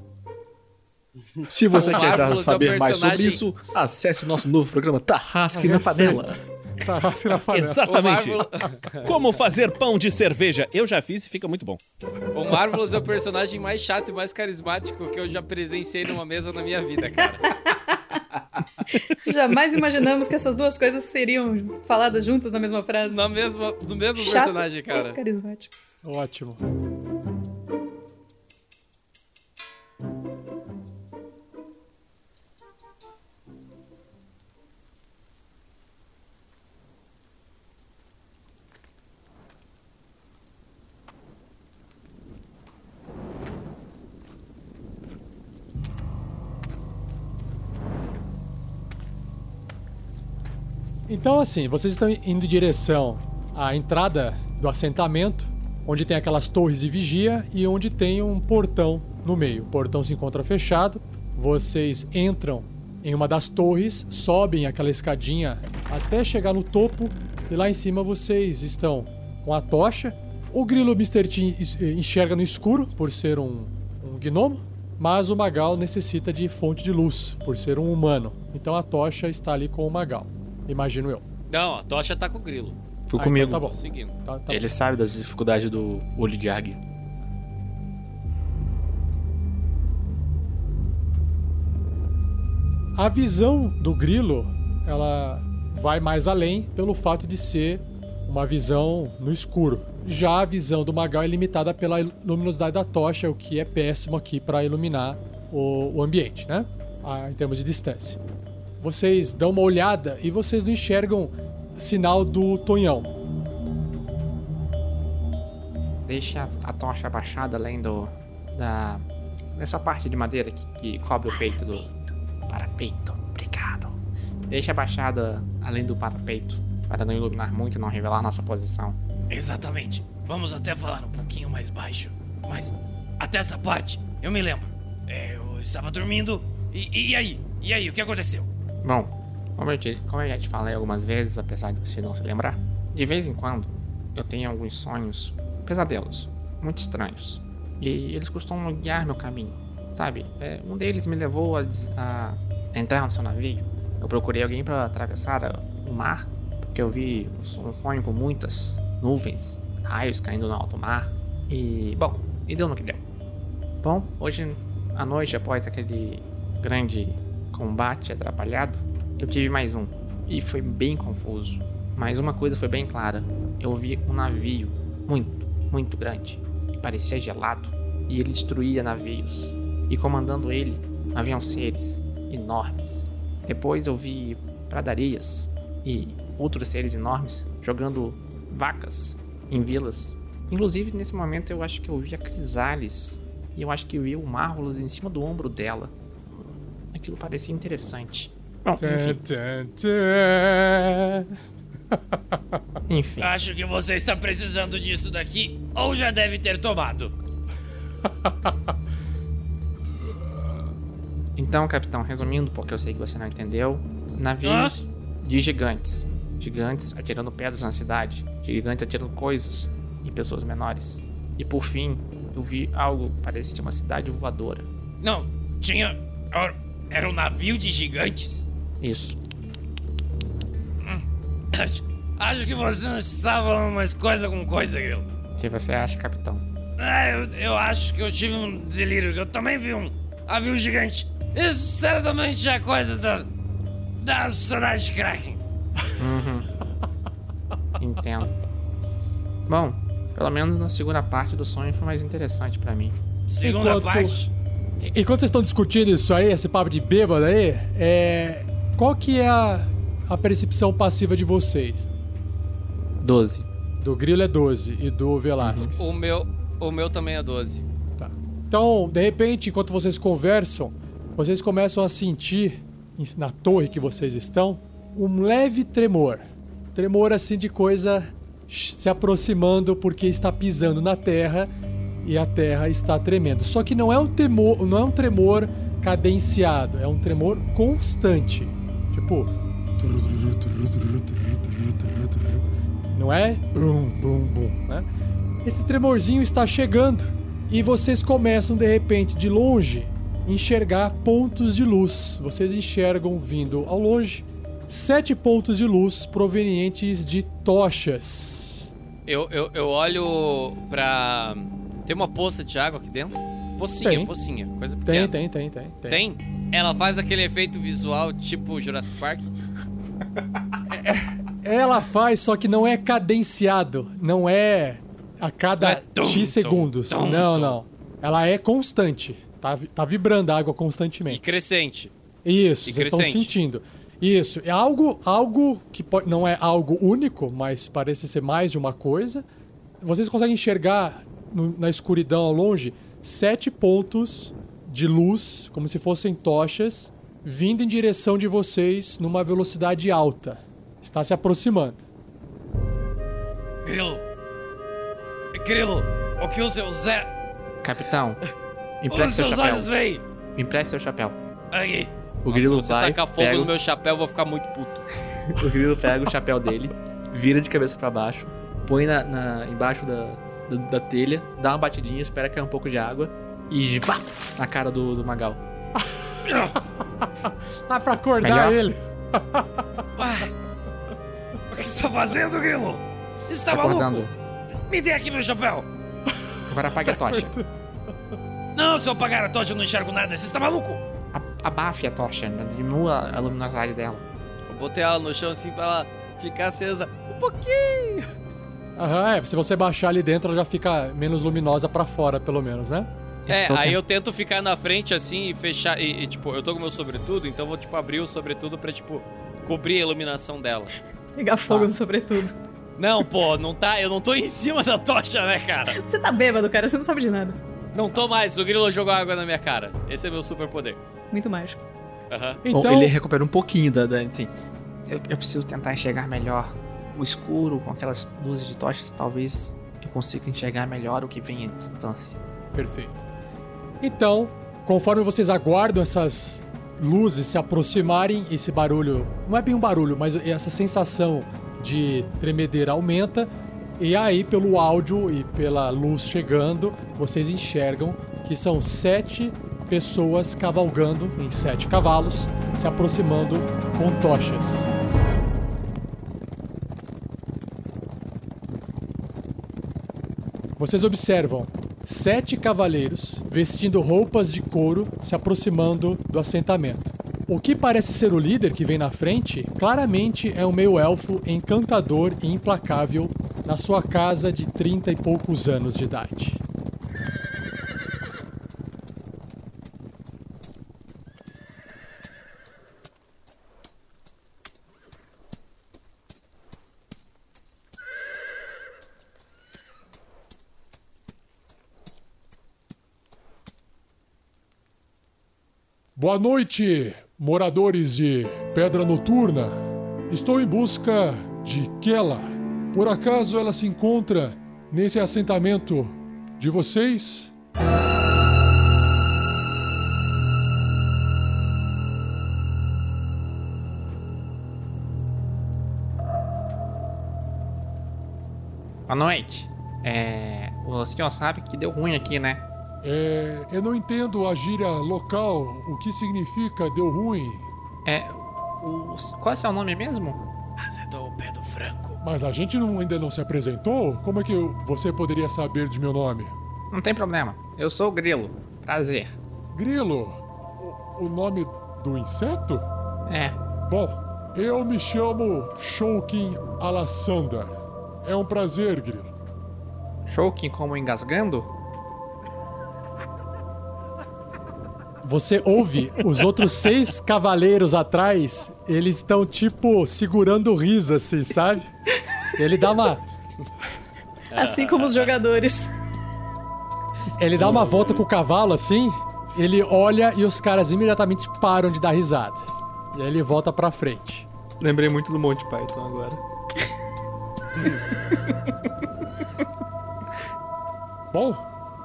Se você quiser saber mais sobre isso, acesse o nosso novo programa Tarrasque na Panela. Tarrasque na panela. Exatamente. Marvel- *laughs* Como fazer pão de cerveja? Eu já fiz e fica muito bom. O Marvelous é o personagem mais chato e mais carismático que eu já presenciei numa mesa na minha vida, cara. *laughs* Jamais imaginamos que essas duas coisas seriam faladas juntas na mesma frase. Na mesma, no mesmo Chato personagem, e cara. Carismático. Ótimo. Então, assim, vocês estão indo em direção à entrada do assentamento, onde tem aquelas torres de vigia e onde tem um portão no meio. O portão se encontra fechado. Vocês entram em uma das torres, sobem aquela escadinha até chegar no topo e lá em cima vocês estão com a tocha. O grilo Mr. T es- enxerga no escuro por ser um, um gnomo mas o Magal necessita de fonte de luz, por ser um humano. Então a tocha está ali com o Magal, imagino eu. Não, a tocha tá com o grilo. Ficou Ah, comigo. então tá bom. Seguindo. Tá- tá Ele sabe das dificuldades do olho de águia. A visão do grilo, ela vai mais além pelo fato de ser uma visão no escuro. Já a visão do Magal é limitada pela luminosidade da tocha, o que é péssimo aqui para iluminar o, o ambiente, né? Ah, em termos de distância. Vocês dão uma olhada e vocês não enxergam sinal do Tonhão. Deixa a tocha abaixada além do. da. dessa parte de madeira que, que cobre o peito do. parapeito. Obrigado. Deixa abaixada além do parapeito. Para não iluminar muito e não revelar nossa posição. Exatamente. Vamos até falar um pouquinho mais baixo. Mas até essa parte, eu me lembro. É, eu estava dormindo. E, e aí? E aí, o que aconteceu? Bom, como eu, como eu já te falei algumas vezes, apesar de você não se lembrar, de vez em quando eu tenho alguns sonhos, pesadelos, muito estranhos. E eles costumam guiar meu caminho, sabe? É, um deles me levou a, a entrar no seu navio. Eu procurei alguém para atravessar a- o mar, porque eu vi um sonho com muitas nuvens, raios caindo no alto mar. E, bom, e deu no que deu. Bom, hoje à noite, após aquele grande combate atrapalhado, eu tive mais um. E foi bem confuso. Mas uma coisa foi bem clara. Eu vi um navio muito, muito grande. E parecia gelado. E ele destruía navios. E comandando ele, haviam seres enormes. Depois eu vi pradarias e outros seres enormes jogando vacas em vilas. Inclusive, nesse momento, eu acho que eu vi a Crisales. E eu acho que vi o Marvelous em cima do ombro dela. Aquilo parecia interessante. Bom, enfim. Enfim. Acho que você está precisando disso daqui ou já deve ter tomado. *laughs* Então, capitão, resumindo, porque eu sei que você não entendeu, navios de gigantes. Gigantes atirando pedras na cidade. Gigantes atirando coisas em pessoas menores. E por fim, eu vi algo que parecia uma cidade voadora. Não, tinha. Era um navio de gigantes? Isso. Acho, acho que você não está falando mais coisa com coisa, Grilo. O que você acha, capitão? Ah, eu, eu acho que eu tive um delírio, eu também vi um navio gigante. Isso certamente é coisa da. da sociedade de Kraken. Uhum. Entendo. Bom, pelo menos na segunda parte do sonho foi mais interessante pra mim. Segunda Enquanto- parte. Enquanto vocês estão discutindo isso aí, esse papo de bêbado aí, é... qual que é a, a percepção passiva de vocês? 12. Do Grilo é 12 e do Velasquez. O meu, o meu também é 12. Então, de repente, enquanto vocês conversam, vocês começam a sentir na torre que vocês estão um leve tremor. Tremor assim de coisa se aproximando porque está pisando na terra e a terra está tremendo. Só que não é um temor, não é um tremor cadenciado, é um tremor constante. Tipo, não é bum bum bum, né? Esse tremorzinho está chegando e vocês começam de repente de longe enxergar pontos de luz. Vocês enxergam vindo ao longe sete pontos de luz provenientes de tochas. Eu, eu, eu olho pra. Tem uma poça de água aqui dentro? Pocinha, Tem. pocinha. Coisa pequena. tem, tem, tem, tem. Tem? Ela faz aquele efeito visual tipo Jurassic Park? Ela faz, só que não é cadenciado, não é a cada Não é tum, X segundos. tum, não, tum. não. Ela é constante. Tá, tá vibrando a água constantemente. E crescente. Isso, E vocês estão sentindo. Isso, é algo, algo que pode, não é algo único, mas parece ser mais de uma coisa. Vocês conseguem enxergar no- na escuridão ao longe sete pontos de luz, como se fossem tochas, vindo em direção de vocês numa velocidade alta. Está se aproximando. Grilo! Grilo! O que o seu Zé. Capitão, *laughs* empreste seu seus chapéu. olhos veem! Me empreste seu chapéu. Aqui! O Nossa, grilo se você tacar fogo pega no o- meu chapéu, eu vou ficar muito puto. *laughs* O grilo pega o chapéu dele, vira de cabeça pra baixo, põe na, na- embaixo da, da, da telha, dá uma batidinha, espera cair um pouco de água e vá na cara do, do Magal. *laughs* Dá pra acordar Melhor? ele. O que você tá fazendo, Grilo? Você tá Acordando. maluco? Me dê aqui meu chapéu. Agora apague a tocha. Não, se eu apagar a tocha eu não enxergo nada. Você tá maluco? A- Abafe a tocha, né? diminua a luminosidade dela. Eu botei ela no chão assim pra ela ficar acesa um pouquinho. Aham, é. Se você baixar ali dentro, ela já fica menos luminosa pra fora, pelo menos, né? É, Estou aí tent- eu tento ficar na frente assim e fechar. E, e, tipo, eu tô com meu sobretudo, então vou tipo abrir o sobretudo pra, tipo, cobrir a iluminação dela. Pegar fogo no sobretudo. Não, pô, não tá. Eu não tô em cima da tocha, né, cara? Você tá bêbado, cara, você não sabe de nada. Não tô mais. O grilo jogou água na minha cara. Esse é meu superpoder. Muito mágico. Aham. Bom, Então, ele recupera um pouquinho da. da assim, eu, eu preciso tentar enxergar melhor escuro com aquelas luzes de tochas. Talvez eu consiga enxergar melhor o que vem à distância. Perfeito. Então, conforme vocês aguardam essas luzes se aproximarem, esse barulho, não é bem um barulho, mas essa sensação de tremedeira aumenta. E aí, pelo áudio e pela luz chegando, vocês enxergam que são sete pessoas cavalgando em sete cavalos, se aproximando com tochas. Vocês observam sete cavaleiros vestindo roupas de couro se aproximando do assentamento. O que parece ser o líder que vem na frente, claramente é um meio-elfo encantador e implacável na sua casa de 30 e poucos anos de idade. Boa noite, moradores de Pedra Noturna. Estou em busca de Kela. Por acaso ela se encontra nesse assentamento de vocês? Boa noite. É. O senhor sabe que deu ruim aqui, né? É, eu não entendo a gíria local, o que significa deu ruim, É. O, qual é seu nome mesmo? Azedou o pé do franco. mas a gente não- ainda não se apresentou? Como é que eu- você poderia saber de meu nome? Não tem problema. Eu sou o Grilo. Prazer. Grilo, o, o nome do inseto? É. Bom, eu me chamo Shoukin Alassandar. É um prazer, Grilo. Shoukin como engasgando? Você ouve os outros seis cavaleiros atrás, eles estão tipo segurando o riso, assim, sabe? Ele dá uma, Assim como os jogadores. ele dá uma volta com o cavalo assim, ele olha e os caras imediatamente param de dar risada. E aí ele volta pra frente. Lembrei muito do Monty Python agora. Bom,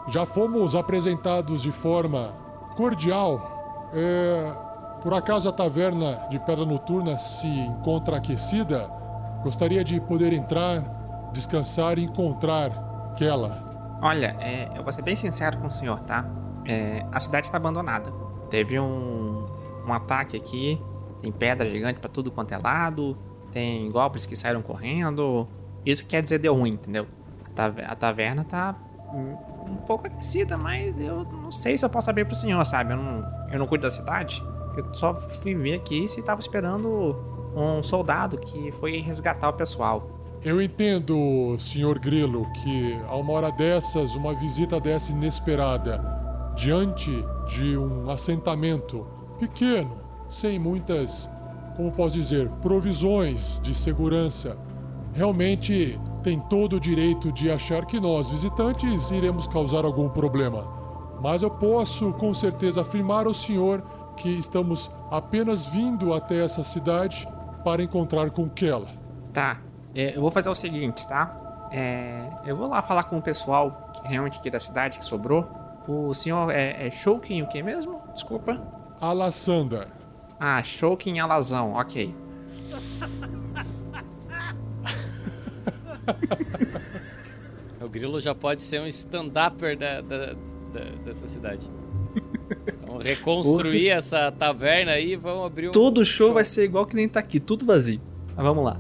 já fomos apresentados de forma cordial. É, por acaso a taverna de Pedra Noturna se encontra aquecida? Gostaria de poder entrar, descansar e encontrar Kela. Olha, é, eu vou ser bem sincero com o senhor, tá? É, a cidade está abandonada. Teve um, um ataque aqui. Tem pedra gigante pra tudo quanto é lado. Tem goblins que saíram correndo. Isso quer dizer deu ruim, entendeu? A taverna tá um, pouco aquecida, mas eu não sei se eu posso abrir pro senhor, sabe? Eu não, eu não cuido da cidade. Eu só fui ver aqui se tava esperando um soldado que foi resgatar o pessoal. Eu entendo, senhor Grilo, que a uma hora dessas, uma visita dessa inesperada, diante de um assentamento pequeno, sem muitas, como posso dizer, provisões de segurança, realmente tem todo o direito de achar que nós, visitantes, iremos causar algum problema. Mas eu posso com certeza afirmar ao senhor que estamos apenas vindo até essa cidade para encontrar com Kela. Tá, é, eu vou fazer o seguinte, tá? É, eu vou lá falar com o pessoal que realmente aqui da cidade que sobrou. O senhor é, é Shoukin o que mesmo? Desculpa. Alassandar. Ah, Shoukin Alazão, ok. *laughs* O grilo já pode ser um stand-upper da, da, de- dessa cidade. Vamos reconstruir essa taverna aí e vamos abrir um. Todo show vai ser igual que nem tá aqui, tudo vazio. Mas vamos lá.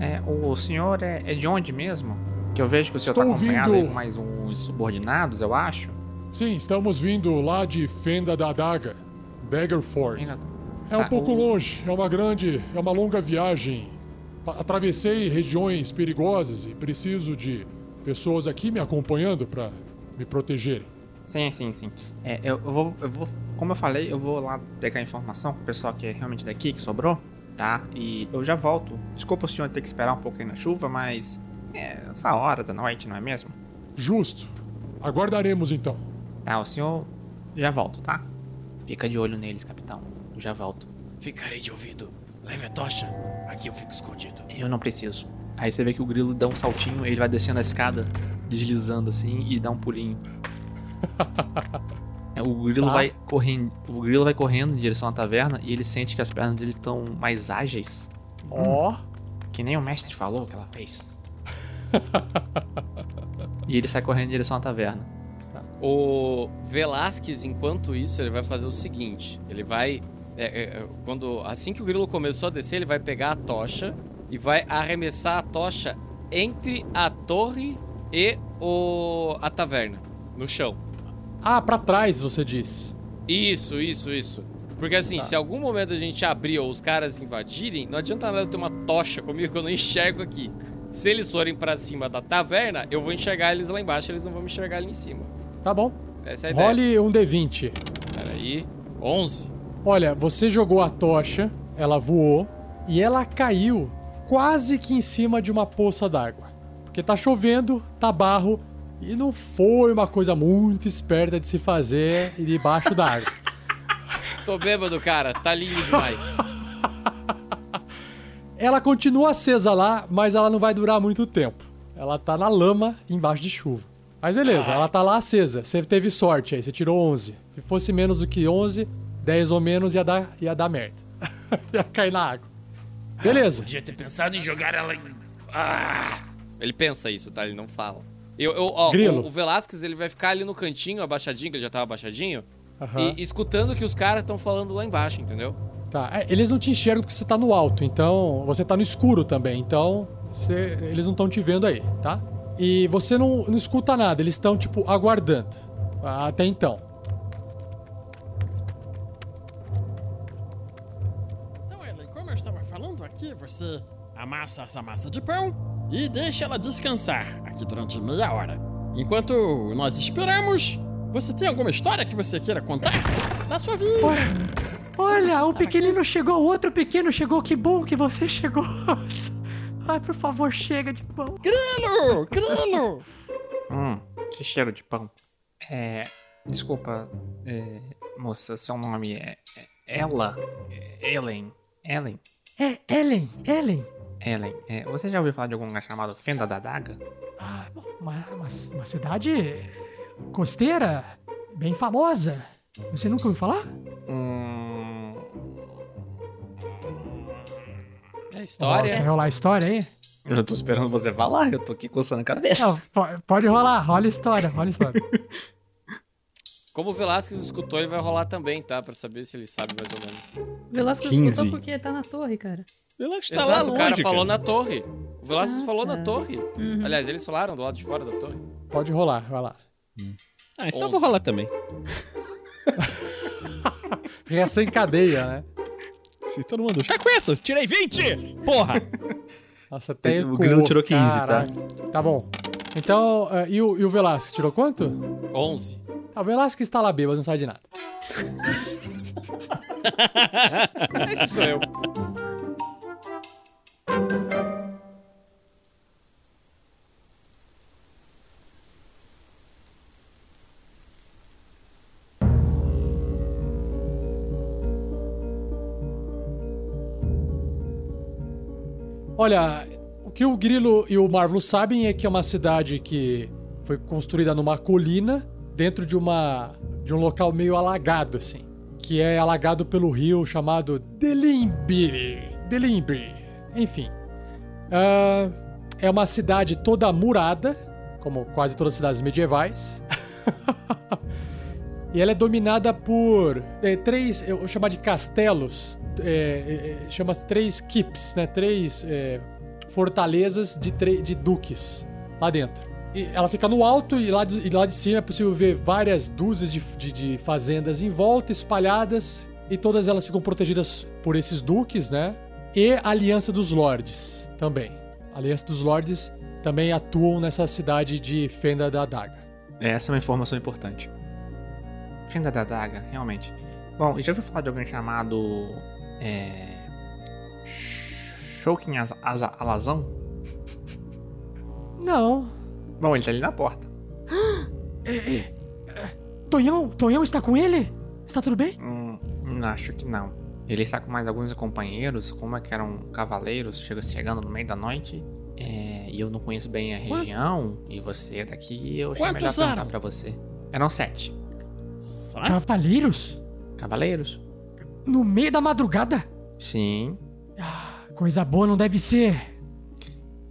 É, o senhor é, é de onde mesmo? Que eu vejo que o senhor Estou tá acompanhado aí vindo- com mais uns subordinados, eu acho. Sim, estamos vindo lá de Fenda da Adaga, Daggerford. Ainda- É um Tá, pouco o- longe, é uma grande, é uma longa viagem. Atravessei regiões perigosas e preciso de pessoas aqui me acompanhando para me protegerem. Sim, sim, sim. É, eu, eu vou, eu vou, como eu falei, eu vou lá pegar informação com o pessoal que é realmente daqui, que sobrou, tá? E eu já volto. Desculpa o senhor ter que esperar um pouco aí na chuva, mas é essa hora da noite, não é mesmo? Justo. Aguardaremos então. Tá, o senhor já volto, tá? Fica de olho neles, capitão. Eu já volto. Ficarei de ouvido. Leve a tocha. Aqui eu fico escondido. Eu não preciso. Aí você vê que o grilo dá um saltinho, ele vai descendo a escada, deslizando assim e dá um pulinho. *laughs* É, o grilo Tá. vai correndo, o grilo vai correndo em direção à taverna e ele sente que as pernas dele estão mais ágeis. Ó. Que nem o mestre falou que ela fez. *laughs* E ele sai correndo em direção à taverna. O Velasquez, enquanto isso, ele vai fazer o seguinte: ele vai. É, é, é, quando Assim que o grilo começou a descer, ele vai pegar a tocha e vai arremessar a tocha entre a torre e o, a taverna, no chão. Ah, pra trás, você disse. Isso, isso, isso. Porque assim, se algum momento a gente abrir ou os caras invadirem, não adianta nada eu ter uma tocha comigo que eu não enxergo aqui. Se eles forem pra cima da taverna, eu vou enxergar eles lá embaixo, eles não vão me enxergar ali em cima. Tá bom. Essa é a ideia. Role um D20. Peraí. 11. Olha, você jogou a tocha, ela voou e ela caiu quase que em cima de uma poça d'água. Porque tá chovendo, tá barro e não foi uma coisa muito esperta de se fazer debaixo d'água. *laughs* Tô bêbado, cara. Tá lindo demais. *laughs* Ela continua acesa lá, mas ela não vai durar muito tempo. Ela tá na lama embaixo de chuva. Mas beleza, ela tá lá acesa. Você teve sorte aí, você tirou 11. Se fosse menos do que 11, 10 ou menos ia dar, ia dar merda. *laughs* ia cair na água. Beleza. Podia ter pensado em jogar ela em. Ah! Ele pensa isso, tá? Ele não fala. Eu, eu, ó, Grilo. o, o Velasquez ele vai ficar ali no cantinho, abaixadinho, que ele já tava abaixadinho, Aham. e escutando o que os caras estão falando lá embaixo, entendeu? Tá, é, eles não te enxergam porque você tá no alto, então você tá no escuro também, então você- eles não estão te vendo aí, tá? E você não, não escuta nada, eles estão, tipo, aguardando. Até. Então, você amassa essa massa de pão e deixa ela descansar aqui durante meia hora. Enquanto nós esperamos, você tem alguma história que você queira contar da sua vida? Olha, um pequenino chegou, o outro pequeno chegou, que bom que você chegou. *laughs* Ai, por favor, chega de pão. Grilo! Grilo! Hum, que cheiro de pão. É. Desculpa, é, moça, seu nome é. é Ela? É Ellen? Ellen? É, Ellen, Ellen. Ellen. É, você já ouviu falar de algum lugar chamado Fenda da Daga? Ah, uma, uma, uma cidade costeira, bem famosa. Você nunca ouviu falar? Hum. É história. Quer rolar a história aí? Eu tô esperando você falar, eu tô aqui coçando a cabeça. Não, po- pode rolar, rola a história, rola a história. *laughs* Como o Velasquez escutou, ele vai rolar também, tá? Pra saber se ele sabe mais ou menos. Velasco 15. escutou porque tá na torre, cara. Velasco tá Exato, o cara falou na torre. O Velasquez Ah, falou tá. na torre. Uhum. Aliás, eles falaram do lado de fora da torre. Pode rolar, vai lá. Ah, então vou rolar também. *laughs* Reação em cadeia, né? Se todo mundo. Já conheço, tirei 20! Porra! *laughs* Nossa, até O Grilo tirou 15, tá? caraca. Tá bom. Então, eh, e, o, e o Velasquez tirou quanto? 11. Ah, o Velasquez está lá bêbado, não sai de nada. *laughs* Esse sou eu. Olha, o que o Grilo e o Marvel sabem é que é uma cidade que foi construída numa colina dentro de uma de um local meio alagado assim, que é alagado pelo rio chamado Delimbiri, Delimbiri. Enfim, Ah, é uma cidade toda murada, como quase todas as cidades medievais. *laughs* e ela é dominada por é, três, eu vou chamar de castelos, é, é, chama três keeps, né? Três é, fortalezas de, de duques lá dentro. E ela fica no alto e lá, de, e lá de cima é possível ver várias dúzias de, de, de fazendas em volta, espalhadas, e todas elas ficam protegidas por esses duques, né? E a Aliança dos Lordes também. A Aliança dos Lordes também atuam nessa cidade de Fenda da Adaga. Essa é uma informação importante. Fenda da Adaga, realmente. Bom, já ouviu falar de alguém chamado. É. Shoukin Alazão? Não. Bom, ele tá ali na porta. *gasps* É, é, é, Tonhão? Tonhão está com ele? Está tudo bem? Hum, acho que não. Ele está com mais alguns companheiros, como é que eram cavaleiros, chegando no meio da noite. É, e eu não conheço bem a região, e você é daqui, eu achei Quantos melhor perguntar pra você. Eram sete. Sete. Cavaleiros? Cavaleiros. No meio da madrugada? Sim. Ah, coisa boa não deve ser.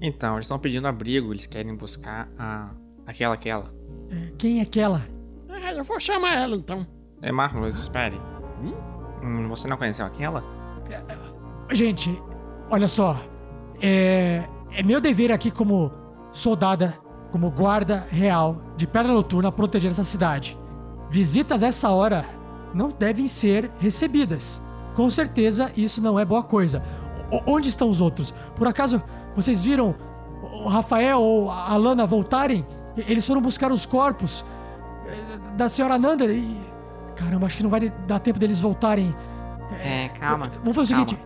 Então, eles estão pedindo abrigo, eles querem buscar a. aquela, aquela. É, quem é aquela? Ah, eu vou chamar ela então. É Marcos, espere. Hum? Hum, você não conheceu aquela? Gente, olha só. É. É meu dever aqui como soldada, como guarda real de Pedra Noturna proteger essa cidade. Visitas essa hora não devem ser recebidas. Com certeza isso não é boa coisa. O onde estão os outros? Por acaso vocês viram o Rafael ou a Lana voltarem? Eles foram buscar os corpos eh, da senhora Nanda e. Caramba, acho que não vai dar tempo deles voltarem. É, calma. Vamos fazer o seguinte: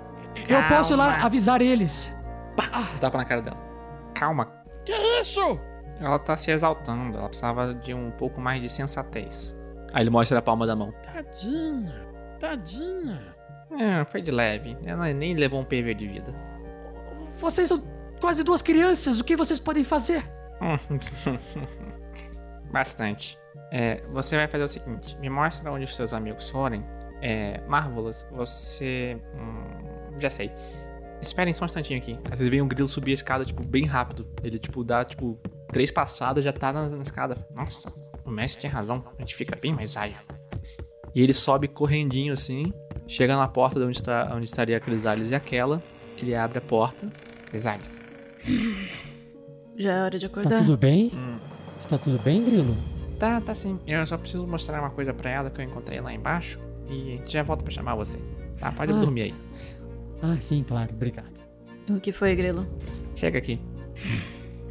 calma. eu posso ir lá avisar eles. Ah. Tapa na cara dela. Calma. Que isso? Ela tá se exaltando, ela precisava de um pouco mais de sensatez. Aí ele mostra a palma da mão. Tadinha, tadinha. É, foi de leve. Ela nem levou um PV de vida. Vocês são quase duas crianças, o que vocês podem fazer? *laughs* Bastante. É, você vai fazer o seguinte: me mostra onde os seus amigos forem. É, Marvelous, você. Hum, já sei. Esperem só um instantinho aqui. Aí vocês veem um grilo subir a escada, tipo, bem rápido. Ele, tipo, dá, tipo, três passadas, já tá na, na escada. Nossa, o mestre tinha razão. A gente fica bem mais ágil. E ele sobe correndinho assim, chega na porta de onde, está, onde estaria a Crisales e aquela. Ele abre a porta. Crisales, já é hora de acordar. Está tudo bem? Hum. Está tudo bem, Grilo? Tá, tá sim. Eu só preciso mostrar uma coisa pra ela que eu encontrei lá embaixo. E a gente já volta pra chamar você. Tá? Pode ah. dormir aí. Ah, sim, claro. Obrigado. O que foi, Grilo? Chega aqui.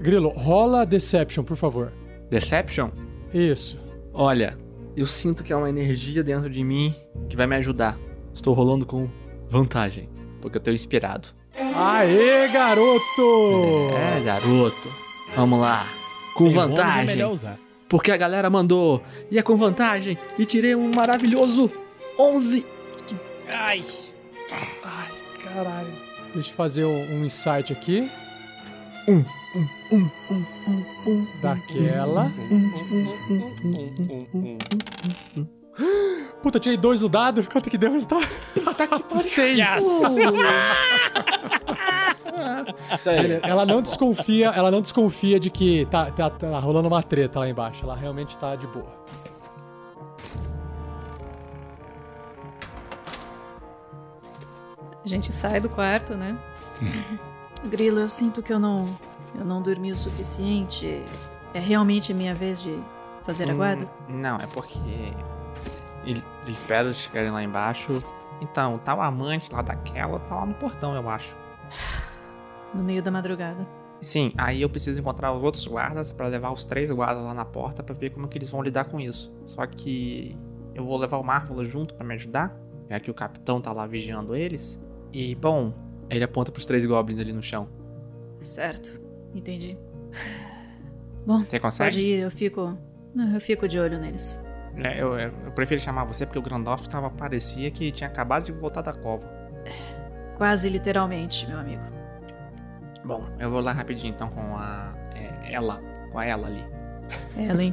Grilo, rola Deception, por favor. Deception? Isso. Olha, eu sinto que há uma energia dentro de mim que vai me ajudar. Estou rolando com vantagem, porque eu tô inspirado. Aê, garoto! É, garoto. Vamos lá. Com Tem vantagem. É porque a galera mandou. E é com vantagem. E tirei um maravilhoso 11. Ai. Ai, caralho. Deixa eu fazer um, insight aqui. Um, um, um, um, um, um. Daquela. Puta, tirei dois no dado. Quanto que deu o resultado? Tá Seis. Yes. *laughs* ela não desconfia, ela não desconfia de que tá, tá, tá rolando uma treta lá embaixo. Ela realmente tá de boa. A gente sai do quarto, né? *laughs* Grilo, eu sinto que eu não, eu não dormi o suficiente. É realmente minha vez de fazer a hum, guarda? Não, é porque ele, ele espera chegarem lá embaixo. Então, tá o amante lá daquela, tá lá no portão, eu acho. *sighs* No meio da madrugada. Sim, aí eu preciso encontrar os outros guardas para levar os três guardas lá na porta para ver como que eles vão lidar com isso. Só que eu vou levar o Marvel junto para me ajudar, já que o capitão tá lá vigiando eles. E, bom, ele aponta pros três goblins ali no chão. Certo, entendi. Bom, você consegue? Pode ir, eu fico. Eu fico de olho neles. É, eu, eu, prefiro chamar você porque o Grandolph tava, parecia que tinha acabado de voltar da cova. Quase literalmente, meu amigo. Bom, eu vou lá rapidinho então com a. É, ela. Com a ela ali. Ela, hein?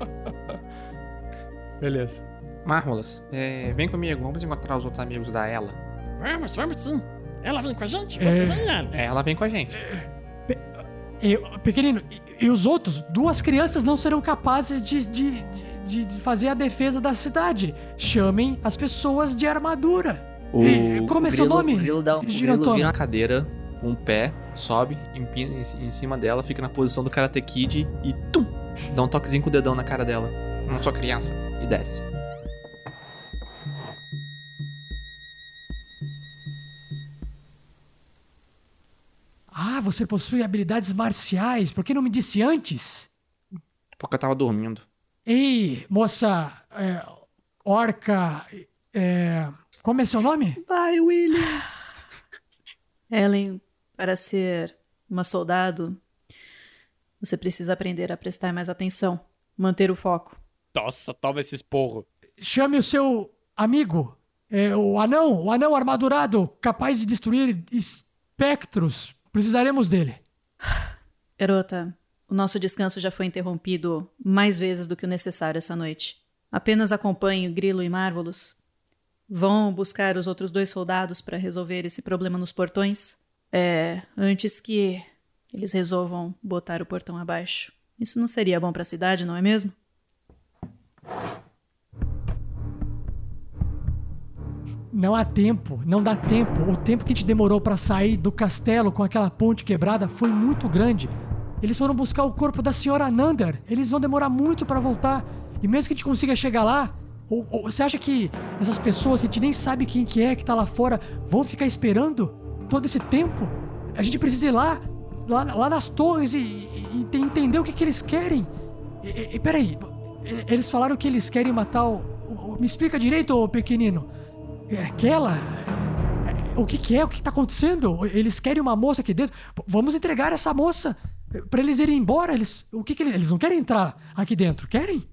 *laughs* Beleza. Marrolas, é, vem comigo, vamos encontrar os outros amigos da ela. Vamos, vamos sim. Ela vem com a gente? Você é... vem, ela? É, ela vem com a gente. Eu, pequenino, E os outros, duas crianças não serão capazes de, de, de, de fazer a defesa da cidade. Chamem as pessoas de armadura. O, E como é o seu grilo- nome, O grilo, dá, um- o grilo vira na cadeira, um pé, sobe, empina em, em cima dela, fica na posição do Karate Kid e tum! Dá um toquezinho com o dedão na cara dela. Não sou criança. E desce. Ah, você possui habilidades marciais. Por que não me disse antes? Porque eu tava dormindo. Ei, moça, é, orca, é, como é seu nome? Vai, William! *sighs* Ellen, para ser uma soldado, você precisa aprender a prestar mais atenção, manter o foco. Nossa, toma esse esporro. Chame o seu amigo, é, o anão, o anão armadurado, capaz de destruir espectros. Precisaremos dele. Garota, o nosso descanso já foi interrompido mais vezes do que o necessário essa noite. Apenas acompanhe o Grilo e Marvelous. Vão buscar os outros dois soldados para resolver esse problema nos portões? É, antes que eles resolvam botar o portão abaixo. Isso não seria bom para a cidade, não é mesmo? Não há tempo, não dá tempo. O tempo que a gente demorou pra sair do castelo com aquela ponte quebrada foi muito grande. Eles foram buscar o corpo da senhora Nander. Eles vão demorar muito pra voltar. E mesmo que a gente consiga chegar lá, ou- ou você acha que essas pessoas que a gente nem sabe quem que é que tá lá fora vão ficar esperando todo esse tempo? A gente precisa ir lá, lá, lá nas torres e, e- e entender o que, que eles querem. E, e- peraí, eles falaram que eles querem matar o. o- Me explica direito, ô pequenino. É Aquela? O que, que é? O que tá acontecendo? Eles querem uma moça aqui dentro? Vamos entregar essa moça pra eles irem embora. Eles, o que, que eles, eles não querem entrar aqui dentro? Querem?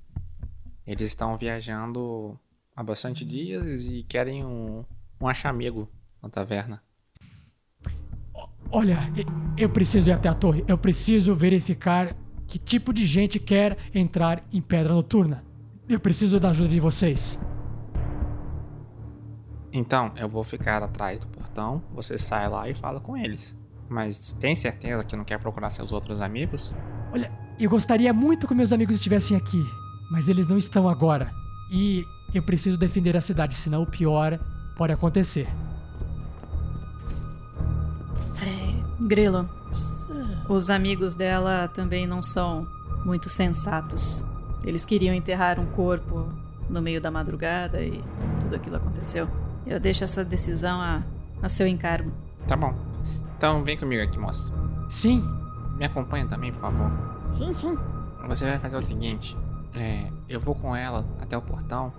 Eles estão viajando há bastante dias e querem um, um achamego na taverna. Olha, eu preciso ir até a torre. Eu preciso verificar que tipo de gente quer entrar em Pedra Noturna. Eu preciso da ajuda de vocês. Então, eu vou ficar atrás do portão, você sai lá e fala com eles. Mas tem certeza que não quer procurar seus outros amigos? Olha, eu gostaria muito que meus amigos estivessem aqui, mas eles não estão agora. E eu preciso defender a cidade, senão o pior pode acontecer. Grilo, os amigos dela também não são muito sensatos. Eles queriam enterrar um corpo no meio da madrugada e tudo aquilo aconteceu. Eu deixo essa decisão a, a seu encargo. Tá bom. Então vem comigo aqui, moça. Sim. Me acompanha também, por favor. Sim, sim. Você vai fazer o seguinte: é, eu vou com ela até o portão.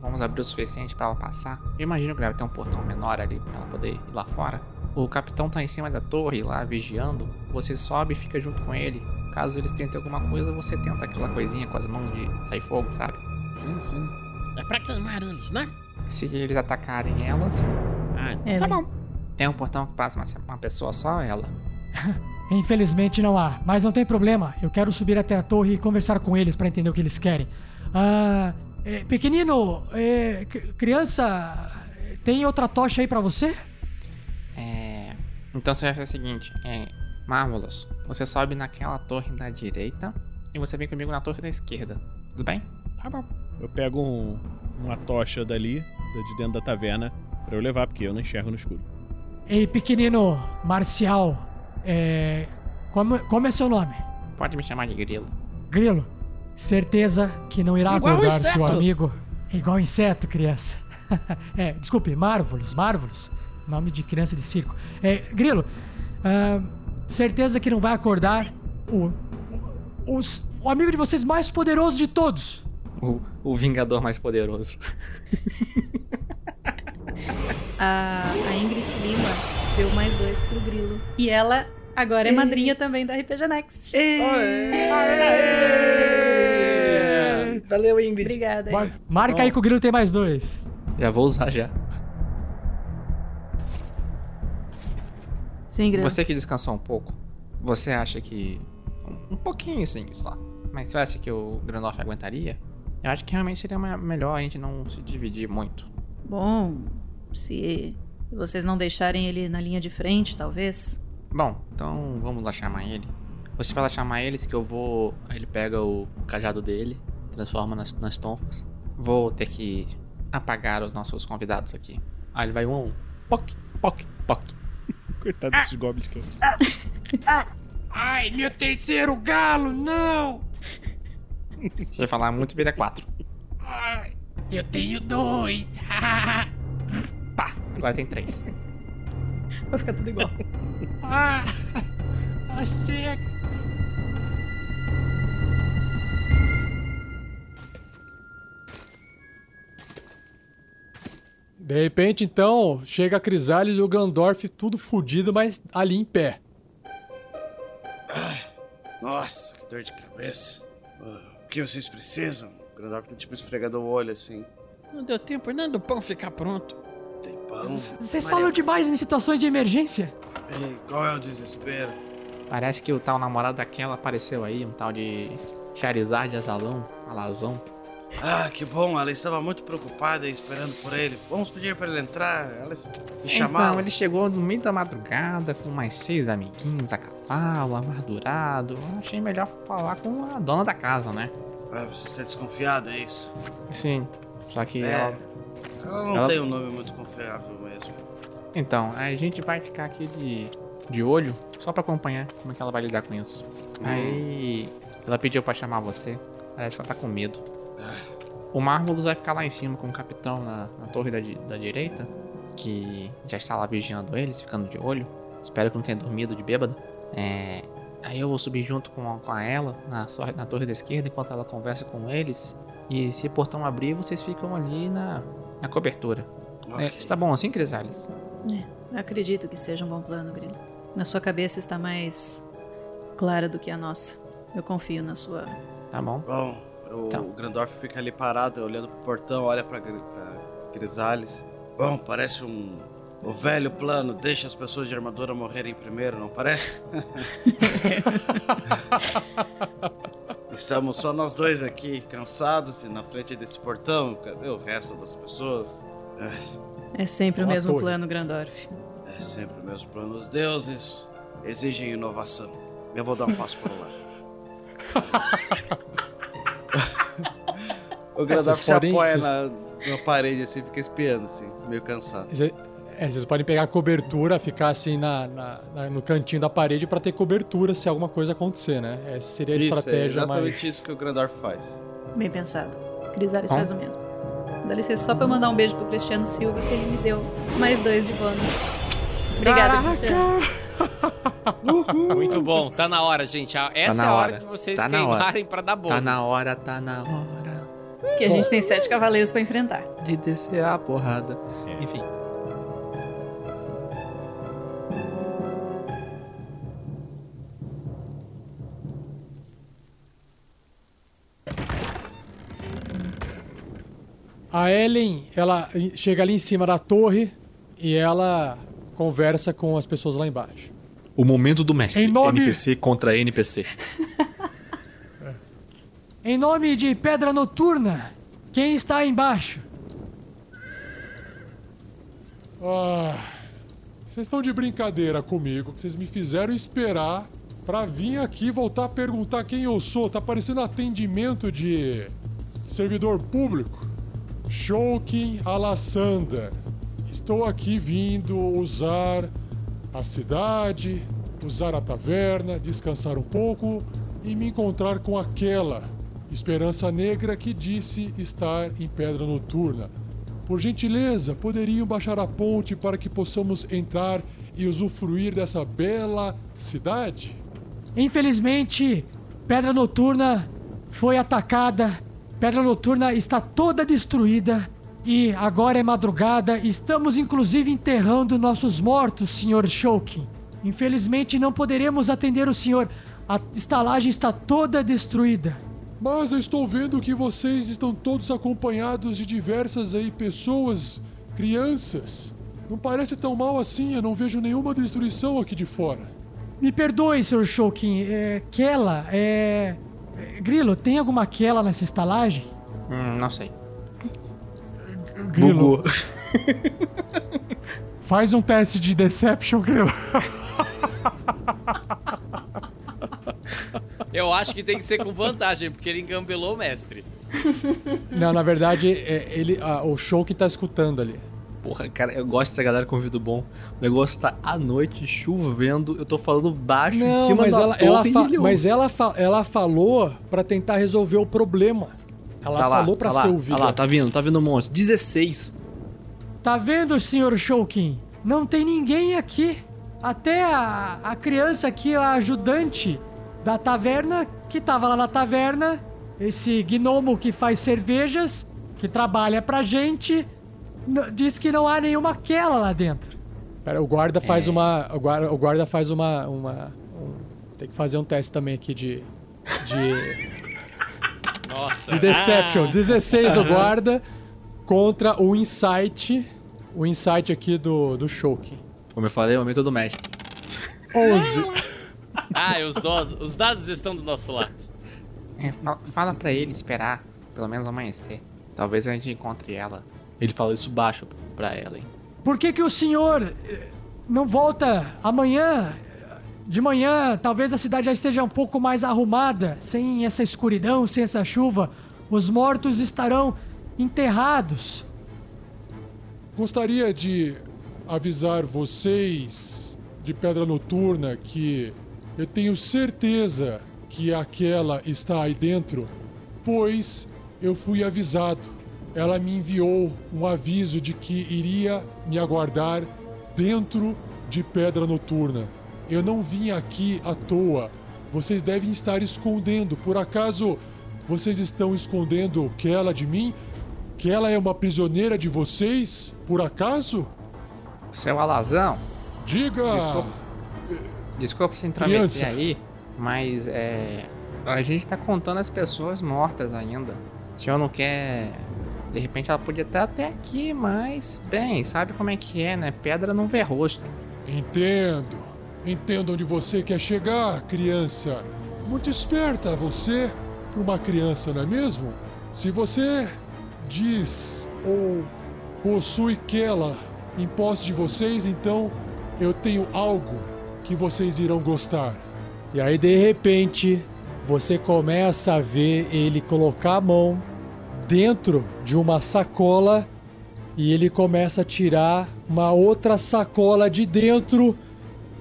Vamos abrir o suficiente pra ela passar. Eu imagino que deve ter um portão menor ali pra ela poder ir lá fora. O capitão tá em cima da torre lá vigiando. Você sobe e fica junto com ele. Caso eles tentem alguma coisa, você tenta aquela coisinha com as mãos de sair fogo, sabe? Sim, sim. É pra queimar eles, né? Se eles atacarem ela, sim. Ah, então É, tá né? bom. Tem um portão que passa uma, uma pessoa só, ela. *laughs* Infelizmente não há, mas não tem problema. Eu quero subir até a torre e conversar com eles pra entender o que eles querem. Ah, é, pequenino, é, criança, tem outra tocha aí pra você? É. Então você vai fazer o seguinte: é. Marvelous, você sobe naquela torre da direita e você vem comigo na torre da esquerda. Tudo bem? Tá bom. Eu pego um- uma tocha dali, da- de dentro da taverna, pra eu levar, porque eu não enxergo no escuro. Ei, pequenino marcial, é, como, como é seu nome? Pode me chamar de grilo. Grilo, certeza que não irá Igual acordar inseto. seu amigo. Igual inseto, criança. *laughs* é, desculpe, Marvelous, Marvelous. Nome de criança de circo. É, Grilo, ah, certeza que não vai acordar o, o, os- o amigo de vocês mais poderoso de todos. O, o Vingador mais poderoso. *laughs* A, a Ingrid Lima deu mais dois pro Grilo. E ela agora é madrinha também da RPG Next. Valeu, Ingrid. Obrigada. Ingrid. marca aí que o Grilo tem mais dois. Já vou usar já. Sim, Grilo. Você que descansou um pouco, você acha que. Um, pouquinho sim, só. Mas você acha que o Granoff aguentaria? Eu acho que realmente seria melhor a gente não se dividir muito. Bom, se vocês não deixarem ele na linha de frente, talvez. Bom, então vamos lá chamar ele. Você vai lá chamar eles que eu vou. Ele pega o cajado dele, transforma nas, nas tonfas. Vou ter que apagar os nossos convidados aqui. Aí ele vai um a um. Poc, poc, poc. *laughs* Coitado desses goblins, cara. *laughs* Ai, meu terceiro galo, não! *laughs* Se eu falar muito, vira quatro. Ai, eu tenho dois. *laughs* Pá, agora tem três. Vai ficar tudo igual. *laughs* ah, chega. De repente, então, chega a Crisales e o Gandorf tudo fudido, mas ali em pé. Nossa, que dor de cabeça. Ah, O que vocês precisam? O Grandorf tá tipo esfregando o olho assim. Não deu tempo nem do pão ficar pronto. Tem pão? Vocês falam demais em situações de emergência. Ei, qual é o desespero? Parece que o tal namorado daquela apareceu aí, um tal de Charizard Azalão, Alazão. Ah, que bom, ela estava muito preocupada e esperando por ele. Vamos pedir para ele entrar, ela me chamar. Então, ele chegou no meio da madrugada com mais seis amiguinhos a cavalo, amargurado. Eu achei melhor falar com a dona da casa, né? Ah, você está desconfiado, é isso? Sim, só que É, ela... Ela não Ela- tem um nome muito confiável mesmo. Então, a gente vai ficar aqui de, de olho, só pra acompanhar como é que ela vai lidar com isso. Aí, ela pediu pra chamar você, parece que ela tá com medo. O Marvelous vai ficar lá em cima com o capitão na, na torre da, da direita, que já está lá vigiando eles, ficando de olho. Espero que não tenha dormido de bêbado. É, aí eu vou subir junto com, com ela na, sua- na torre da esquerda enquanto ela conversa com eles. E se o portão abrir, vocês ficam ali na, na cobertura. É, está bom assim, Crisales? É, acredito que seja um bom plano, Grilo. Na sua cabeça está mais clara do que a nossa. Eu confio na sua. Tá bom. Bom, o Então. Grandorf fica ali parado, olhando pro portão, olha pra, pra Crisales. Bom, parece um. O velho plano, deixa as pessoas de armadura morrerem primeiro, não parece? *laughs* Estamos só nós dois aqui, cansados e na frente desse portão. Cadê o resto das pessoas? É sempre o mesmo plano, Grandorf. É sempre o mesmo plano. Os deuses exigem inovação. Eu vou dar um passo para lá. *laughs* o Grandorf vocês se podem- apoia vocês- na, na parede assim, fica espiando assim, meio cansado. Cê- é, vocês podem pegar a cobertura, ficar assim na, na- na- no cantinho da parede pra ter cobertura se alguma coisa acontecer, né? Essa seria a Isso, é estratégia exatamente mais. isso que o Grandorf faz. Bem pensado. Crisales Bom. faz o mesmo. Dá licença só pra eu mandar um beijo pro Cristiano Silva, que ele me deu mais dois de bônus. Obrigada, Caraca! Cristiano. *laughs* Muito bom, tá na hora, gente. Ah, Essa na é a hora hora. de vocês Tá queimarem pra dar bônus. Tá na hora, tá na hora Que a gente tem sete cavaleiros pra enfrentar. de descer a porrada. Enfim. A Ellen, ela chega ali em cima da torre e ela conversa com as pessoas lá embaixo. O momento do mestre. Em nome- NPC contra NPC. *laughs* Em nome de Pedra Noturna, quem está embaixo? Ah, vocês estão de brincadeira comigo, que vocês me fizeram esperar pra vir aqui voltar a perguntar quem eu sou. Tá parecendo atendimento de servidor público. Shoukin Alassander. Estou aqui vindo usar a cidade, usar a taverna, descansar um pouco e me encontrar com aquela Esperança Negra que disse estar em Pedra Noturna. Por gentileza, poderiam baixar a ponte para que possamos entrar e usufruir dessa bela cidade? Infelizmente, Pedra Noturna foi atacada. Pedra Noturna está toda destruída. E agora é madrugada. Estamos inclusive enterrando nossos mortos, Sr. Shoukin. Infelizmente não poderemos atender o senhor. A estalagem está toda destruída. Mas eu estou vendo que vocês estão todos acompanhados de diversas aí pessoas, crianças. Não parece tão mal assim, eu não vejo nenhuma destruição aqui de fora. Me perdoe, Sr. Shoukin. É. Kela, é. é, Grilo, tem alguma Kela nessa estalagem? Hum, não sei. Grilo. *laughs* Faz um teste de Deception, Grilo. *laughs* Eu acho que tem que ser com vantagem, porque ele engambelou o mestre. *laughs* Não, na verdade, é, ele, ah, o show que tá escutando ali. Porra, cara, eu gosto dessa galera com ouvido bom. O negócio tá à noite, chovendo, eu tô falando baixo, em Não, cima mas da ela, torre ela mas ela, fa- ela falou pra tentar resolver o problema. Ela Tá lá, falou pra tá lá, ser ouvida. Tá lá, tá vindo, tá vindo um monstro. 16. Tá vendo, senhor Shoukin? Não tem ninguém aqui. Até a, a criança aqui, a ajudante da taverna, que tava lá na taverna, esse gnomo que faz cervejas, que trabalha pra gente, diz que não há nenhuma aquela lá dentro. Pera, o guarda faz É. uma. O guarda, o guarda faz uma. uma um- tem que fazer um teste também aqui de. De, *laughs* Nossa. de Deception. Ah. 16 o guarda contra o Insight. O Insight aqui do, do Shouken. Como eu falei, é o momento do mestre. 11. *laughs* Ah, os, do- os dados estão do nosso lado. É, fa- fala pra ele esperar, pelo menos amanhecer. Talvez a gente encontre ela. Ele fala isso baixo pra ela, hein? Por que que o senhor eh, não volta amanhã? De manhã, talvez a cidade já esteja um pouco mais arrumada, sem essa escuridão, sem essa chuva. Os mortos estarão enterrados. Gostaria de avisar vocês de Pedra Noturna que eu tenho certeza que aquela está aí dentro, pois eu fui avisado. Ela me enviou um aviso de que iria me aguardar dentro de Pedra Noturna. Eu não vim aqui à toa. Vocês devem estar escondendo. Por acaso vocês estão escondendo Kela de mim? Que ela é uma prisioneira de vocês, por acaso? Seu alazão, Diga! Desculpa. Desculpa se intrometer aí, mas é. A gente tá contando as pessoas mortas ainda. O senhor não quer. De repente ela podia estar até aqui, mas. Bem, sabe como é que é, né? Pedra não vê rosto. Entendo. Entendo onde você quer chegar, criança. Muito esperta você para uma criança, não é mesmo? Se você diz ou possui Kela em posse de vocês, então eu tenho algo que vocês irão gostar. E aí, de repente, você começa a ver ele colocar a mão dentro de uma sacola e ele começa a tirar uma outra sacola de dentro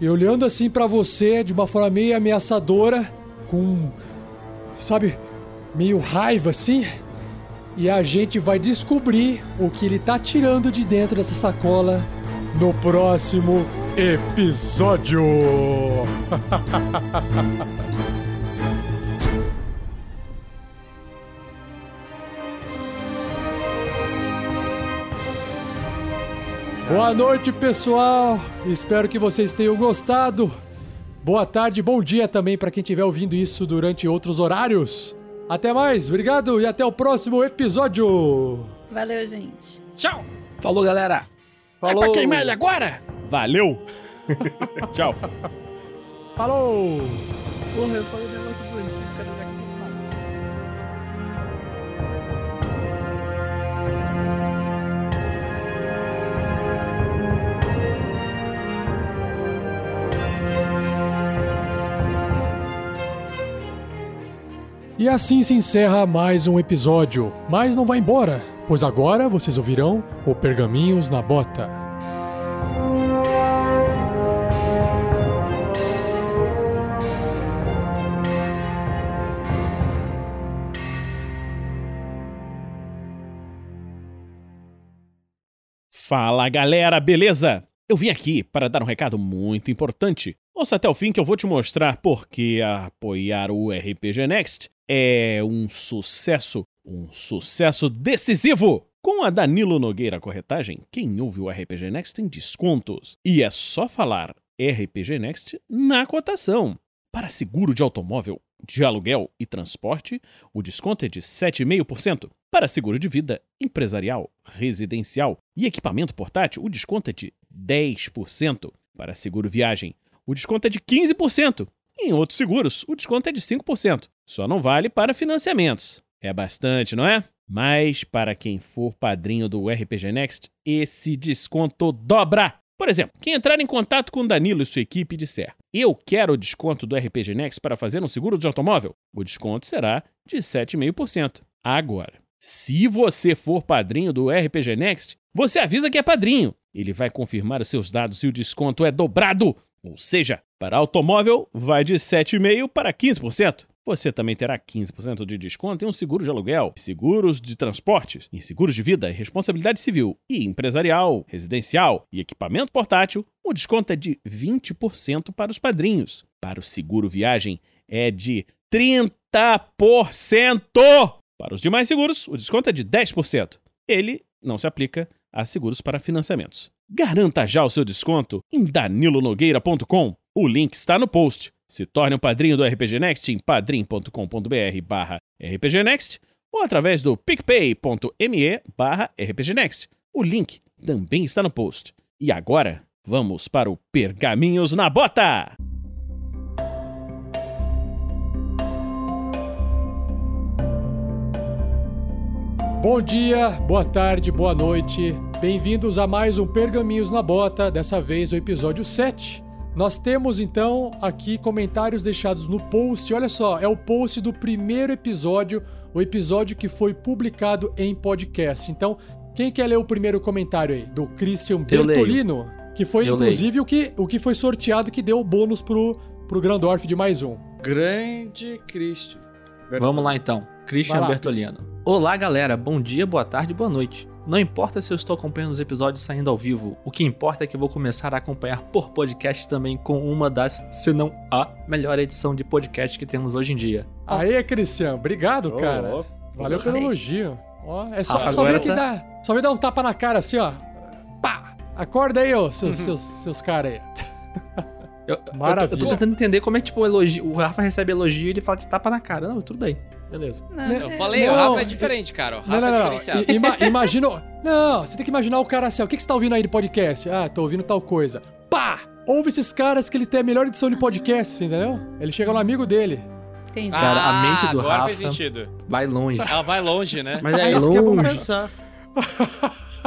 e olhando assim pra você de uma forma meio ameaçadora, com sabe, meio raiva assim. E a gente vai descobrir o que ele tá tirando de dentro dessa sacola no próximo episódio. *laughs* Boa noite, pessoal. Espero que vocês tenham gostado. Boa tarde, bom dia também para quem estiver ouvindo isso durante outros horários. Até mais, obrigado e até o próximo episódio. Valeu, gente. Tchau! Falou, galera! É pra queimar ele agora? Valeu! *laughs* Tchau. Falou! Porra, eu falei um negócio bonito, cara. E assim se encerra mais um episódio. Mas não vai embora, pois agora vocês ouvirão o Pergaminhos na Bota. Fala galera, beleza? Eu vim aqui para dar um recado muito importante. Ouça até o fim que eu vou te mostrar porque apoiar o RPG Next é um sucesso, um sucesso decisivo. Com a Danilo Nogueira Corretagem, quem ouve o RPG Next tem descontos. E é só falar RPG Next na cotação. Para seguro de automóvel, de aluguel e transporte, o desconto é de 7,5%. Para seguro de vida, empresarial, residencial e equipamento portátil, o desconto é de 10%. Para seguro viagem, o desconto é de 15%. Em outros seguros, o desconto é de 5%. Só não vale para financiamentos. É bastante, não é? Mas para quem for padrinho do RPG Next, esse desconto dobra. Por exemplo, quem entrar em contato com Danilo e sua equipe disser: Eu quero o desconto do RPG Next para fazer um seguro de automóvel, o desconto será de 7,5%. Agora, se você for padrinho do RPG Next, você avisa que é padrinho. Ele vai confirmar os seus dados e o desconto é dobrado. Ou seja, para automóvel, vai de 7,5% para 15%. Você também terá 15% de desconto em um seguro de aluguel, seguros de transportes, em seguros de vida e responsabilidade civil e empresarial, residencial e equipamento portátil. O desconto é de 20% para os padrinhos. Para o seguro viagem é de 30%. Para os demais seguros, o desconto é de 10%. Ele não se aplica a seguros para financiamentos. Garanta já o seu desconto em danilonogueira.com. O link está no post. Se torne um padrinho do RPG Next em padrim.com.br barra rpgnext ou através do picpay.me barra rpgnext. O link também está no post. E agora, vamos para o Pergaminhos na Bota! Bom dia, boa tarde, boa noite. Bem-vindos a mais um Pergaminhos na Bota, dessa vez o episódio 7. Nós temos então aqui comentários deixados no post. Olha só, é o post do primeiro episódio, o episódio que foi publicado em podcast. Então, quem quer ler o primeiro comentário aí? Do Christian. Bertolino, que foi Eu inclusive o que, o que foi sorteado que deu o bônus pro, pro Grandorf de mais um. Grande Christian. Vamos lá então. Christian. Bertoliano. Olá, galera. Bom dia, boa tarde, boa noite. Não importa se eu estou acompanhando os episódios saindo ao vivo, o que importa é que eu vou começar a acompanhar por podcast também com uma das, se não a melhor edição de podcast que temos hoje em dia. Aê, Christian, obrigado, cara. louco. Valeu pelo elogio. Ó, é só, Ah, só que tá- dá. Só ver dar um tapa na cara assim, ó. Pá! Acorda aí, ô, Uhum. seus, seus, seus caras aí. Eu, eu tô- Maravilha. Eu, tô, tentando entender como é que tipo, o elogio, o Rafa recebe elogio e ele fala de tapa na cara. Não, tudo bem. Beleza. Não, Eu é- falei, Não, o Rafa é diferente, cara. O Rafa Não, não, é diferenciado. Ima- imagina. Não, você tem que imaginar o cara assim, ó. O que, que você tá ouvindo aí de podcast? Ah, tô ouvindo tal coisa. Pá! Ouve esses caras que eles têm a melhor edição de podcast, você entendeu? Ele chega no amigo dele. Entendi. Cara, a mente do agora Rafa- faz sentido. Vai longe. Ela vai longe, né? Mas é isso que é bom longe. pensar.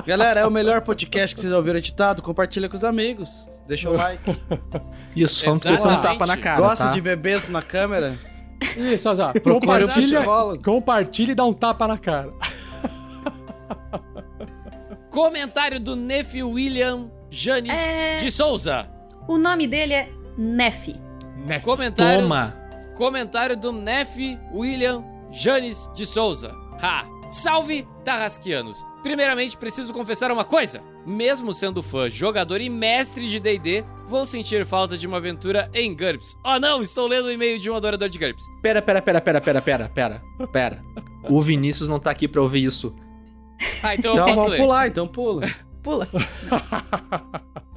Galera, é o melhor podcast que vocês ouviram editado. Compartilha com os amigos. Deixa o like. Isso, só não precisa ser um tapa na cara. Gosta tá? de bebês na câmera? Isso, um *laughs* Compartilha, compartilha e dá um tapa na cara. *laughs* Comentário do Neff William Janis É. de Souza. O nome dele é Neff. Comentários. Toma. Comentário do Neff William Janis de Souza. Ha! Salve, Tarrasquianos! Primeiramente, preciso confessar uma coisa. Mesmo sendo fã, jogador e mestre de D&D, vou sentir falta de uma aventura em GURPS. Oh não, estou lendo o e-mail de um adorador de GURPS. Pera, pera, pera, pera, pera, pera, pera, pera. O Vinícius não tá aqui pra ouvir isso. Ah, então eu Então posso vamos ler. pular, então pula. *laughs* Pula.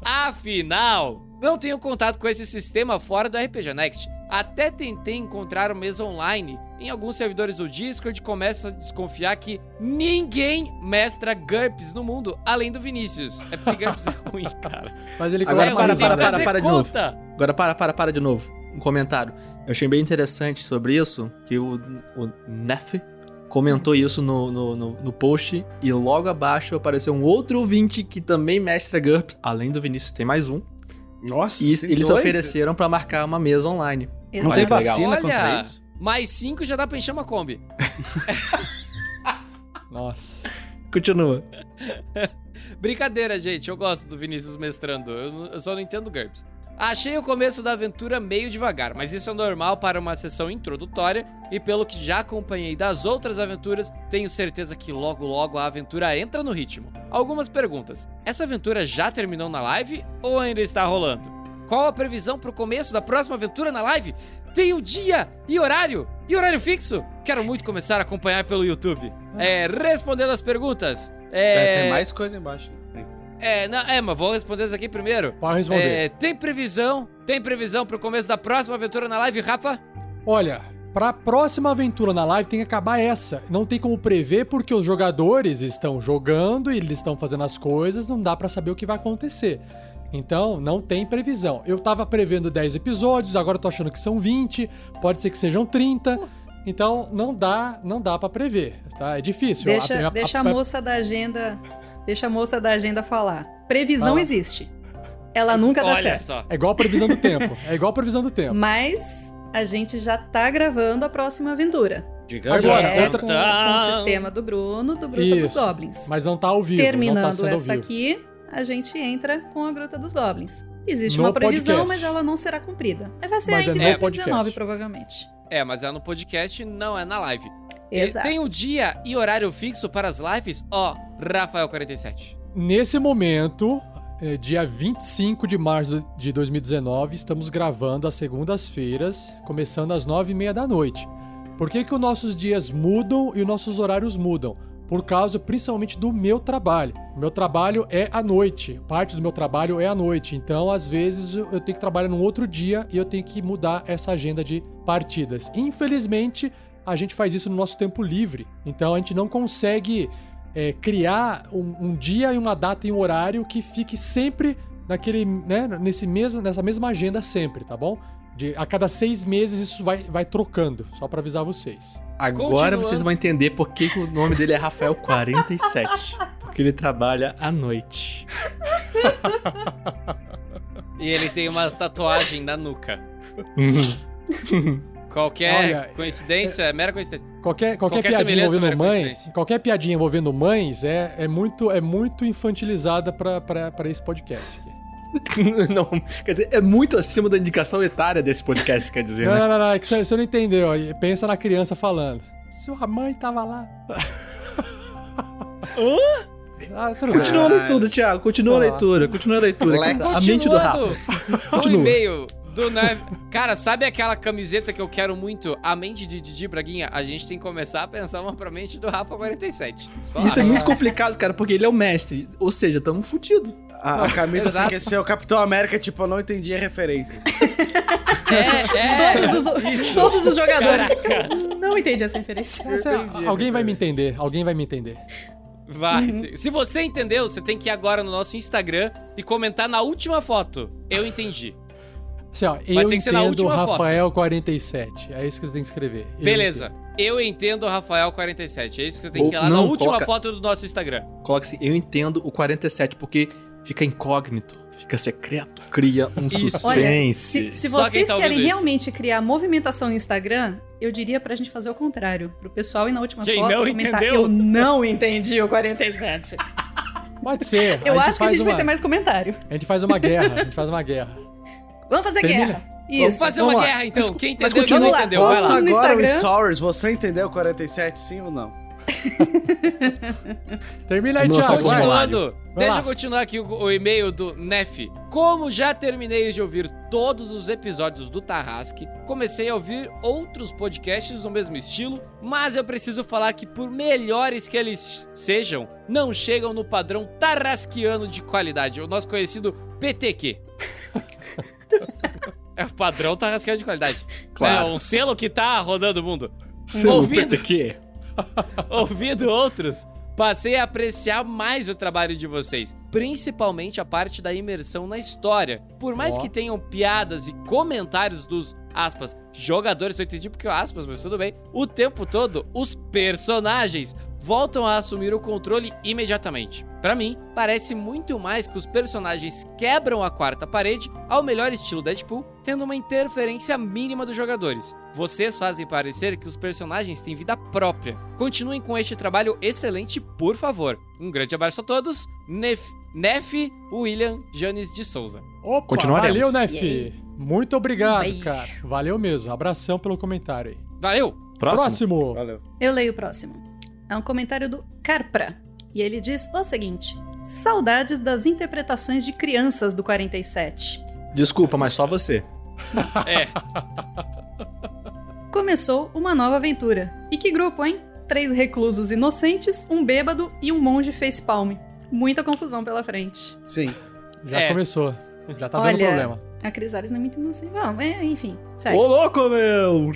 Afinal, não tenho contato com esse sistema fora do RPG Next. Até tentei encontrar o mesa online em alguns servidores do Discord começo a desconfiar que ninguém mestra GURPS no mundo, além do Vinícius. É porque GURPS é *laughs* ruim, cara. Mas ele Agora coloca para, uma para, para, para de novo. Agora para, para, para de novo. Um comentário. Eu achei bem interessante sobre isso, que o, o Neff comentou isso no, no, no, no post e logo abaixo apareceu um outro ouvinte que também mestra GURPS, além do Vinícius tem mais um, Nossa, e eles dois? ofereceram pra marcar uma mesa online. Não tem vacina contra Olha, isso? mais cinco já dá pra encher uma Kombi. *laughs* Nossa. Continua. Brincadeira, gente. Eu gosto do Vinícius mestrando. Eu, não- eu só não entendo GURPS. Achei o começo da aventura meio devagar, mas isso é normal para uma sessão introdutória e pelo que já acompanhei das outras aventuras, tenho certeza que logo logo a aventura entra no ritmo. Algumas perguntas. Essa aventura já terminou na live ou ainda está rolando? Qual a previsão para o começo da próxima aventura na live? Tem o dia e horário? E horário fixo? Quero muito começar a acompanhar pelo YouTube. É, respondendo as perguntas. É, É, tem mais coisa embaixo. é, não, é, mas vou responder isso aqui primeiro. Pode responder. É, tem previsão? Tem previsão pro começo da próxima aventura na live, Rafa? Olha, pra próxima aventura na live tem que acabar essa. Não tem como prever porque os jogadores estão jogando e eles estão fazendo as coisas, não dá pra saber o que vai acontecer. Então, não tem previsão. Eu tava prevendo 10 episódios, agora eu tô achando que são 20, pode ser que sejam 30. Então, não dá, não dá para prever, tá? É difícil. Deixa, A- a- deixa a, a- moça da agenda. Deixa a moça da agenda falar. Previsão Fala. existe. Ela nunca dá Olha certo. só. É igual a previsão do tempo. É igual a previsão do tempo. Mas a gente já tá gravando a próxima aventura. Diga Agora, é outra- com, com o sistema do Bruno, do Gruta dos. Goblins. Mas não tá ao vivo. não tá Terminando ao essa vivo. aqui, a gente entra com a Gruta dos Goblins. Existe No uma previsão, podcast. mas ela não será cumprida. Vai ser Mas é ainda no em 2019, podcast. provavelmente. É, mas é no podcast, não é na live. Exato. Tem o dia e horário fixo para as lives? Ó, Rafael47. Nesse momento, é, dia 25 de março de 2019, estamos gravando às segundas-feiras, começando às 9h30 da noite. Por que, que os nossos dias mudam e os nossos horários mudam? Por causa principalmente do meu trabalho. O meu trabalho é à noite. Parte do meu trabalho é à noite. Então, às vezes, eu tenho que trabalhar num outro dia e eu tenho que mudar essa agenda de partidas. Infelizmente, a gente faz isso no nosso tempo livre. Então, a gente não consegue é, criar um, um dia e uma data e um horário que fique sempre naquele, né, nesse mesmo, nessa mesma agenda sempre, tá bom? De, a cada seis meses isso vai, vai trocando, só pra avisar vocês. Agora vocês vão entender por que, que o nome dele é Rafael 47. Porque ele trabalha à noite. E ele tem uma tatuagem na nuca. *laughs* Qualquer Olha, coincidência, é mera coincidência. Qualquer, qualquer, Qualquer piadinha envolvendo mera mãe, coincidência. qualquer piadinha envolvendo mães é, é, muito, é muito infantilizada pra esse podcast aqui. *laughs* não, quer dizer, é muito acima da indicação etária desse podcast, quer dizer, Não, né? não, não, não, é que você, você não entendeu. Pensa na criança falando. Sua mãe tava lá. *laughs* Ah, tudo bem. Continua a leitura, Thiago. Continua a leitura. Continua a leitura. A mente do Rafa. Continuando, o Continua. e-mail do Neve. Cara, sabe aquela camiseta que eu quero muito? A mente de Didi Braguinha? A gente tem que começar a pensar uma pra mente do Rafa 47. Só Isso é muito complicado, cara, porque ele é o mestre. Ou seja, tamo fudido. A, a camisa Exato. tem que ser o Capitão América, tipo, eu não entendi a referência. É, é. Todos os, Isso. todos os jogadores. Caraca. Não entendi essa referência. Essa- alguém vai me entender, alguém vai me entender. Vai. Se, se você entendeu, você tem que ir agora no nosso Instagram e comentar na última foto. Eu entendi. Assim, ó, Mas eu tem que ser na entendo última foto. Rafael 47. É isso que você tem que escrever. Eu Beleza. Eu entendo o Rafael 47. É isso que você tem Ou que ir lá não, na última coloca- foto do nosso Instagram. Coloca assim, eu entendo o 47, porque fica incógnito, fica secreto, cria um suspense. Olha, se, se vocês tá querem ouvindo isso. realmente criar movimentação no Instagram, eu diria pra gente fazer o contrário. Pro pessoal ir na última Quem foto não comentar, entendeu? eu não entendi o 47. Pode ser. Eu acho que a gente uma, vai ter mais comentário. A gente faz uma guerra. A gente faz uma guerra. Vamos fazer Termina. guerra. Vamos Isso. fazer Vamos uma lá. guerra, então. Mas- Quem mas entendeu, quem continua não lá. entendeu. Posta Vai lá. Agora o. Stories, você entendeu o 47 sim ou não? *laughs* Termina aí, Nossa, vai. Continuando, deixa eu continuar aqui o, o e-mail do Nef. Como já terminei de ouvir todos os episódios do Tarrasque, comecei a ouvir outros podcasts no mesmo estilo, mas eu preciso falar que, por melhores que eles sejam, não chegam no padrão tarrasquiano de qualidade, o nosso conhecido PTQ. *laughs* *laughs* é o padrão tarrasquiano de qualidade. Claro. É um selo que tá rodando o mundo. Seu Ouvindo- PTQ. *laughs* Ouvindo outros, passei a apreciar mais o trabalho de vocês, principalmente a parte da imersão na história. Por mais Ó. que tenham piadas e comentários dos aspas jogadores, eu entendi porque aspas, mas tudo bem. O tempo todo, os personagens voltam a assumir o controle imediatamente. Pra mim, parece muito mais que os personagens quebram a quarta parede ao melhor estilo Deadpool, tendo uma interferência mínima dos jogadores. Vocês fazem parecer que os personagens têm vida própria. Continuem com este trabalho excelente, por favor. Um grande abraço a todos. Nef, Nef William Janes de Souza. Opa, Continuaremos. valeu, Nef. Muito obrigado, Beijo. cara. Valeu mesmo. Abração pelo comentário aí. Valeu! Próximo. Próximo. Valeu. Eu leio o próximo. É um comentário do Carpra. E ele diz o seguinte: Saudades das interpretações de crianças do 47. Desculpa, mas só você. *laughs* É, Começou uma nova aventura. E que grupo, hein? Três reclusos inocentes, um bêbado e um monge facepalm. Muita confusão pela frente. Sim. Já É. começou. Já tá Olha, dando problema. A Crisales não é muito inocente. Bom, é, enfim, segue. Ô, louco, meu!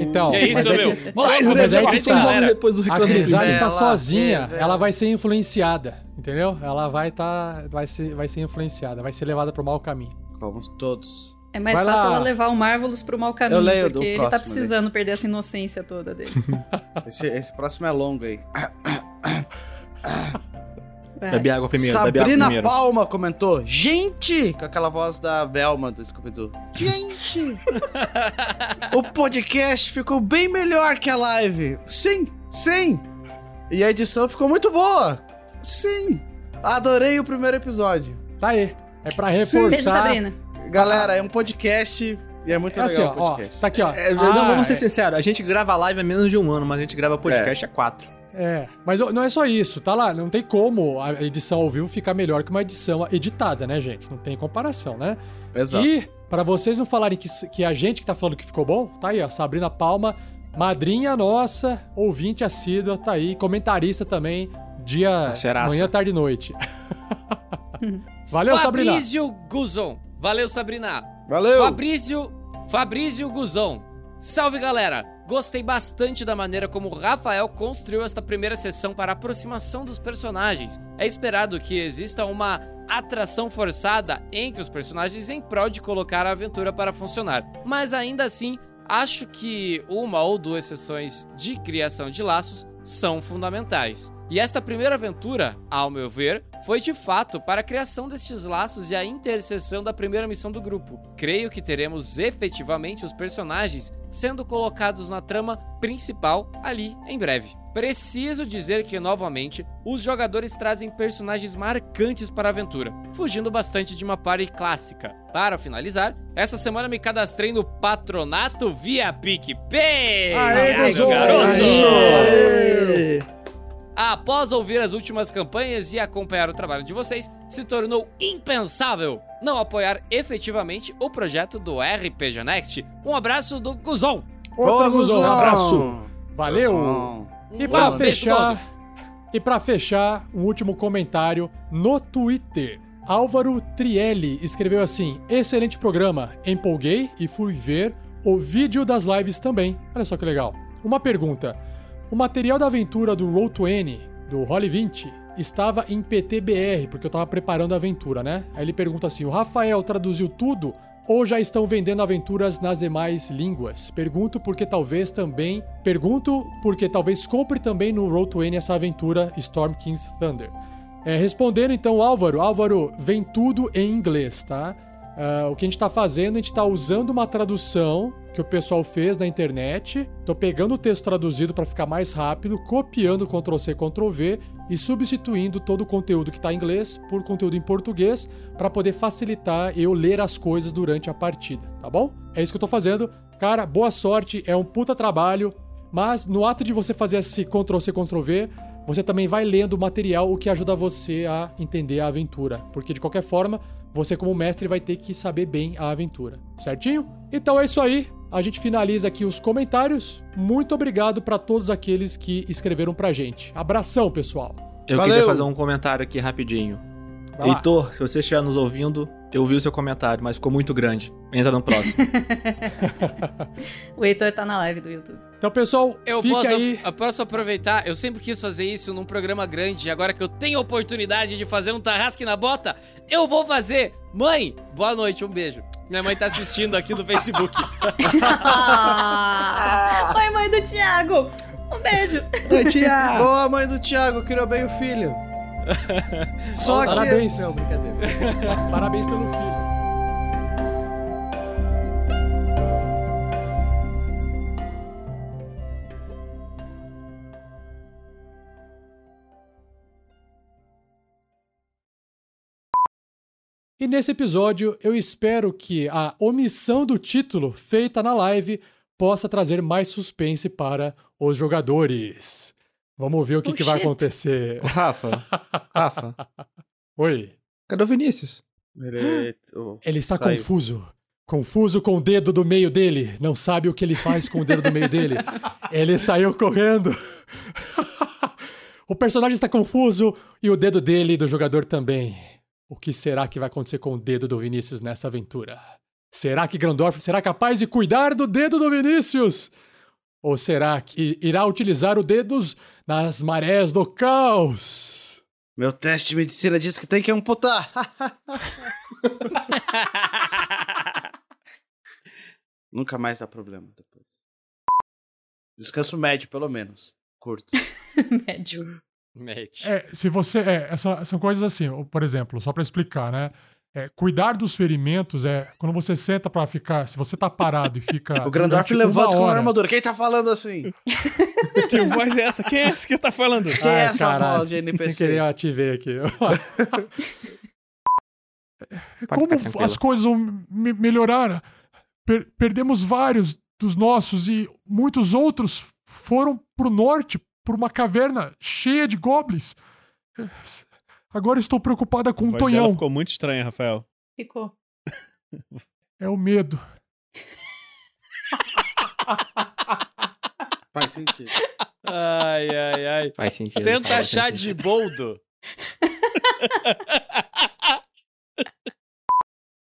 Então, é mas isso, é meu? que mas como é é que tá. tá, depois do a reclame do Crisales Ela sozinha, teve- ela vai ser influenciada, entendeu? Ela vai tá, vai ser, vai ser influenciada, vai ser levada pro mau caminho. Como todos. É mais Vai fácil lá. ela levar o Marvelous pro mau caminho, Eu leio do porque ele tá próximo precisando perder essa inocência toda dele. *laughs* Esse, esse próximo é longo aí. Bebe água primeiro, bebe água Sabrina primeiro. Palma comentou, gente, com aquela voz da Velma do Scooby-Doo. Gente, *laughs* o podcast ficou bem melhor que a live. Sim, sim. E a edição ficou muito boa. Sim. Adorei o primeiro episódio. Tá aí. É pra reforçar. Sabrina. Galera, é um podcast e é muito É legal assim, o ó, ó, tá aqui, ó. É, Ah, não, vamos ser é- sinceros, a gente grava live há menos de um ano, mas a gente grava podcast há quatro. É, mas não é só isso, tá lá, não tem como a edição ao vivo ficar melhor que uma edição editada, né, gente? Não tem comparação, né? Exato. E, pra vocês não falarem que, que a gente que tá falando que ficou bom, tá aí, ó, Sabrina Palma, madrinha nossa, ouvinte assídua, tá aí, comentarista também, dia, Parceiraça. manhã, tarde e noite. *laughs* Valeu, Sabrina. Fabrício Guzon. Valeu, Sabrina. Valeu. Fabrício, Fabrício Guzon. Salve, galera. Gostei bastante da maneira como Rafael construiu esta primeira sessão para aproximação dos personagens. É esperado que exista uma atração forçada entre os personagens em prol de colocar a aventura para funcionar. Mas ainda assim, acho que uma ou duas sessões de criação de laços são fundamentais. E esta primeira aventura, ao meu ver, foi de fato para a criação destes laços e a interseção da primeira missão do grupo. Creio que teremos efetivamente os personagens sendo colocados na trama principal ali em breve. Preciso dizer que, novamente, os jogadores trazem personagens marcantes para a aventura, fugindo bastante de uma party clássica. Para finalizar, essa semana me cadastrei no patronato via PicPay! Aê, garoto! Após ouvir as últimas campanhas e acompanhar o trabalho de vocês, se tornou impensável não apoiar efetivamente o projeto do RPG Next. Um abraço do Guzon! Outro Guzon, um abraço. Valeu. Guzon. E pra beijo fechar, e para fechar, um último comentário no Twitter. Álvaro Trielli escreveu assim: "Excelente programa, empolguei e fui ver o vídeo das lives também". Olha só que legal. Uma pergunta: o material da aventura do Roll20, do Roll 20, estava em PTBR, porque eu tava preparando a aventura, né? Aí ele pergunta assim: "O Rafael traduziu tudo ou já estão vendendo aventuras nas demais línguas? Pergunto porque talvez também. Pergunto porque talvez compre também no Roll20 essa aventura Storm King's Thunder. É, respondendo então, Álvaro, Álvaro, vem tudo em inglês, tá? Ah, o que a gente tá fazendo, a gente tá usando uma tradução que o pessoal fez na internet. Tô pegando o texto traduzido para ficar mais rápido, copiando Ctrl-C, Ctrl-V e substituindo todo o conteúdo que tá em inglês por conteúdo em português para poder facilitar eu ler as coisas durante a partida, tá bom? É isso que eu tô fazendo. Cara, boa sorte, é um puta trabalho, mas no ato de você fazer esse Ctrl-C, Ctrl-V, você também vai lendo o material, o que ajuda você a entender a aventura. Porque de qualquer forma, você como mestre vai ter que saber bem a aventura, certinho? Então é isso aí. A gente finaliza aqui os comentários. Muito obrigado para todos aqueles que escreveram pra gente. Abração, pessoal. Eu Valeu. queria fazer um comentário aqui rapidinho. Vai lá. Heitor, se você estiver nos ouvindo, eu vi o seu comentário, mas ficou muito grande. Entra no próximo. *laughs* O Heitor tá na live do YouTube. Então, pessoal, Eu fica posso, aí. eu posso aproveitar, eu sempre quis fazer isso num programa grande, agora que eu tenho a oportunidade de fazer um tarrasque na bota, eu vou fazer. Mãe, boa noite, um beijo. Minha mãe tá assistindo aqui no Facebook. *laughs* *laughs* Oi, mãe do Thiago! Um beijo! Boa, mãe do Thiago, criou bem o filho. Só que... Parabéns. Não, brincadeira. *laughs* Parabéns pelo filho. E nesse episódio, eu espero que a omissão do título feita na live possa trazer mais suspense para os jogadores. Vamos ver o que, Oh, que vai acontecer. Rafa, Rafa, Oi. cadê o Vinícius? Ele, oh, Ele está saiu. confuso. Confuso com o dedo do meio dele. Não sabe o que ele faz com o dedo do meio dele. *laughs* Ele saiu correndo. o personagem está confuso e o dedo dele e do jogador também. O que será que vai acontecer com o dedo do Vinícius nessa aventura? Será que Grandorf será capaz de cuidar do dedo do Vinícius? Ou será que irá utilizar o dedos nas marés do caos? Meu teste de medicina diz que tem que amputar. *laughs* Nunca mais dá problema depois. Descanso médio, pelo menos. Curto. *laughs* Médio. Mate. É, se você. É, essa- são coisas assim, por exemplo, só pra explicar, né? É, cuidar dos ferimentos é quando você senta pra ficar. Se você tá parado e fica. *laughs* O Grandorf levanta com a armadura. Quem tá falando assim? *laughs* Que voz é essa? Quem é esse que tá falando? Quem é Ai, essa caralho, voz de NPC? Sem querer, eu ativei aqui. *laughs* Pode Como as coisas vão me- melhorar? Per- perdemos vários dos nossos e muitos outros foram pro norte, por uma caverna cheia de goblins. Agora estou preocupada com o Tonhão. ficou muito estranha, Rafael. Ficou. É o medo. *laughs* Faz sentido. Ai, ai, ai. Faz sentido. Tenta faz achar sentido. de boldo. *laughs*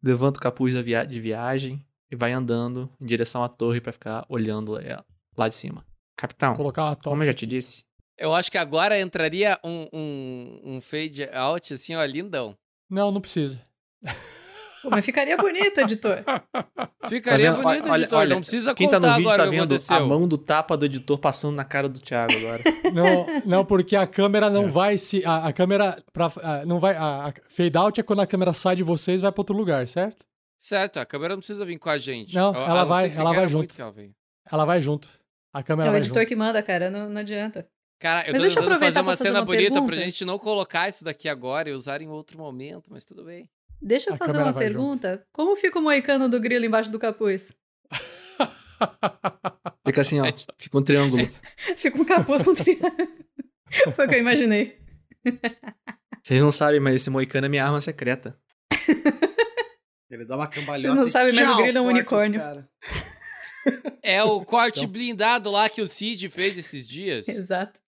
Levanta o capuz via- de viagem e vai andando em direção à torre pra ficar olhando ela lá de cima. Capitão, Colocar uma como eu já te disse, Eu acho que agora entraria um, um, um fade out, assim, ó, lindão. Não, não precisa. Pô, mas ficaria bonito, editor. *laughs* Ficaria Tá bonito, Olha- editor. olha, não precisa Quem contar tá no vídeo agora tá o que vendo aconteceu. a mão do tapa do editor passando na cara do Thiago agora. *laughs* Não, não porque a câmera É. não vai se. A, a câmera. Pra, a- não vai, a, a fade out é quando a câmera sai de vocês e vai pra outro lugar, certo? Certo, a câmera não precisa vir com a gente. Não, ela não vai- ela vai junto. ela. Ela vai junto. A câmera É o vai editor que manda, cara, não, não adianta. Cara, eu Mas tô deixa tentando fazer aproveitar uma pra fazer cena uma bonita pra pergunta. gente não colocar isso daqui agora e usar em outro momento, mas tudo bem. Deixa eu A fazer uma pergunta. Como fica o moicano do grilo embaixo do capuz? *laughs* Fica assim, ó. Fica um triângulo. *laughs* Fica um capuz com triângulo. *laughs* Foi o que eu imaginei. Vocês não sabem, mas esse moicano é minha arma secreta. Ele dá uma cambalhota. Vocês não sabem, mas o grilo é um unicórnio. É o corte Então. blindado lá que o Cid fez esses dias. Exato.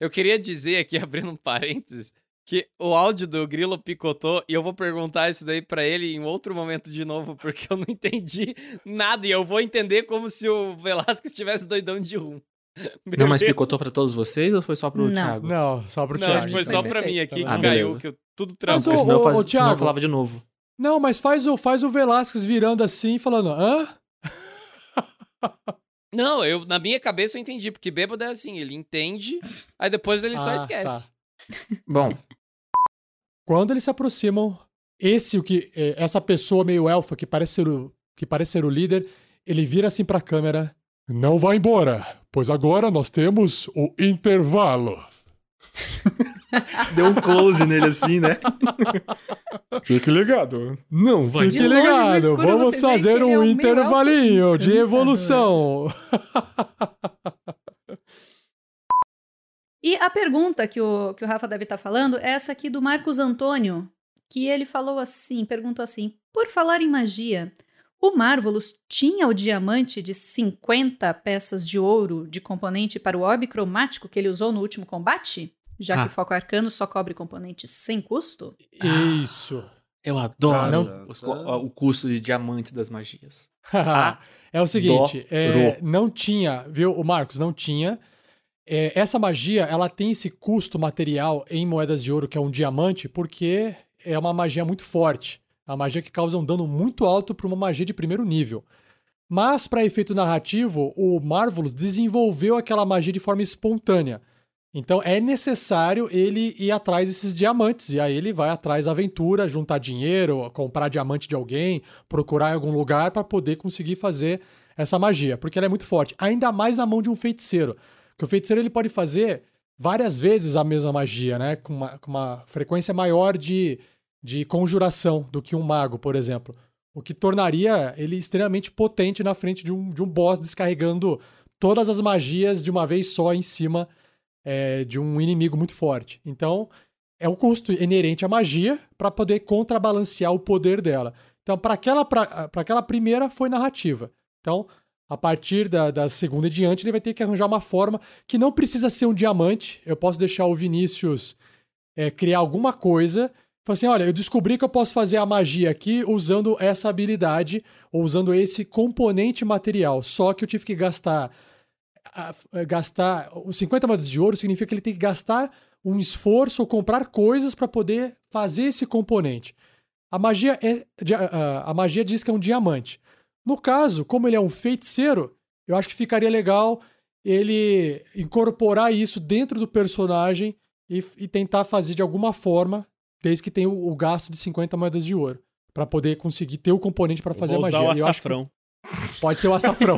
Eu queria dizer aqui, *laughs* abrindo um parênteses, que o áudio do Grilo picotou e eu vou perguntar isso daí pra ele em outro momento de novo, porque eu não *laughs* entendi nada e eu vou entender como se o Velasquez estivesse doidão de rum. *laughs* Não, mas Beleza? picotou pra todos vocês ou foi só pro Não. Thiago? Não, só pro Não, Thiago. que foi só pra perfeito, mim aqui tá que bom. caiu, beleza. que eu, tudo Mas tranquilo. o- Senão, ô, ô, senão eu Thiago. falava de novo. Não, mas faz o, faz o Velasquez virando assim e falando, hã? Não, eu, na minha cabeça eu entendi, porque bêbado é assim, ele entende, aí depois ele só Ah, esquece. tá. bom, Quando eles se aproximam, esse o que é, essa pessoa meio elfa que parece ser o que parece ser o líder, ele vira assim pra câmera. Não vá embora, pois agora nós temos o intervalo. *laughs* *laughs* Deu um close nele assim, né? *laughs* Fique ligado. Não, vai. Fique ligado, escuro, vamos fazer é um meio intervalinho de evolução. *laughs* E a pergunta que o, que o Rafa deve estar falando é essa aqui do Marcos Antônio, que ele falou assim, perguntou assim, por falar em magia, o Marvelous tinha o diamante de 50 peças de ouro de componente para o orbe cromático que ele usou no último combate? Já Ah. que o foco arcano só cobre componentes sem custo? Isso. Eu adoro Ah, não, os o custo de diamantes das magias. *laughs* é o seguinte, é, não tinha, viu, o Marcos, não tinha. É, essa magia, ela tem esse custo material em moedas de ouro, que é um diamante, porque é uma magia muito forte. É uma magia que causa um dano muito alto para uma magia de primeiro nível. Mas, para efeito narrativo, o Marvelous desenvolveu aquela magia de forma espontânea. Então é necessário ele ir atrás desses diamantes. E aí ele vai atrás da aventura, juntar dinheiro, comprar diamante de alguém, procurar em algum lugar para poder conseguir fazer essa magia. Porque ela é muito forte. Ainda mais na mão de um feiticeiro. Porque o feiticeiro ele pode fazer várias vezes a mesma magia, né? Com uma, com uma frequência maior de, de conjuração do que um mago, por exemplo. O que tornaria ele extremamente potente na frente de um, de um boss descarregando todas as magias de uma vez só em cima é, de um inimigo muito forte. Então, é um custo inerente à magia para poder contrabalancear o poder dela. Então, para aquela, pra aquela primeira, foi narrativa. Então, a partir da, da segunda e diante, ele vai ter que arranjar uma forma que não precisa ser um diamante. Eu posso deixar o Vinícius é, criar alguma coisa. Falar assim: olha, eu descobri que eu posso fazer a magia aqui usando essa habilidade ou usando esse componente material. Só que eu tive que gastar a- a- gastar os 50 moedas de ouro significa que ele tem que gastar um esforço ou comprar coisas para poder fazer esse componente. A magia é di- a, a- magia diz que é um diamante. No caso, como ele é um feiticeiro, eu acho que ficaria legal ele incorporar isso dentro do personagem e, e tentar fazer de alguma forma, desde que tenha o, o gasto de 50 moedas de ouro, Pra poder conseguir ter o componente pra fazer a usar magia. o eu acho que açafrão. Pode ser o açafrão.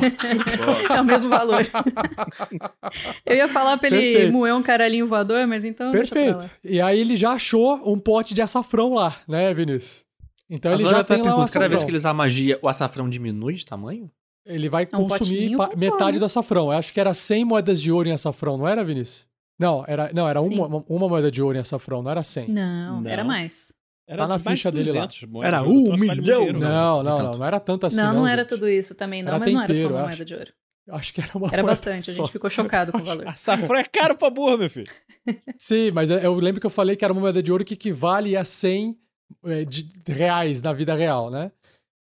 É o mesmo valor. Eu ia falar pra ele Perfeito. moer um caralhinho voador, mas então. deixa pra Perfeito. lá. E aí ele já achou um pote de açafrão lá, né, Vinícius? Então ele Agora já eu tenho tem uma lá um pergunta, cada vez açafrão. que ele usar magia, o açafrão diminui de tamanho? Ele vai É um consumir potinho pa- com metade pão. do açafrão. Eu acho que era 100 moedas de ouro em açafrão, não era, Vinícius? Não, era, não, era Sim. uma, uma moeda de ouro em açafrão, não era 100. Não, Não. era mais. Era Tá na ficha de dele lá. 200 moedas Era um o vale milhão, dinheiro. Não, não, tanto. não, não era tanto assim. não, não, era gente. tudo isso também, não, Era mas não era só tempero, uma moeda de ouro. Acho que era uma Era bastante, a só. gente ficou chocado com o *laughs* valor. Açafrão é caro pra burra, meu filho. *laughs* Sim, mas eu lembro que eu falei que era uma moeda de ouro que equivale a 100 é, de reais na vida real, né?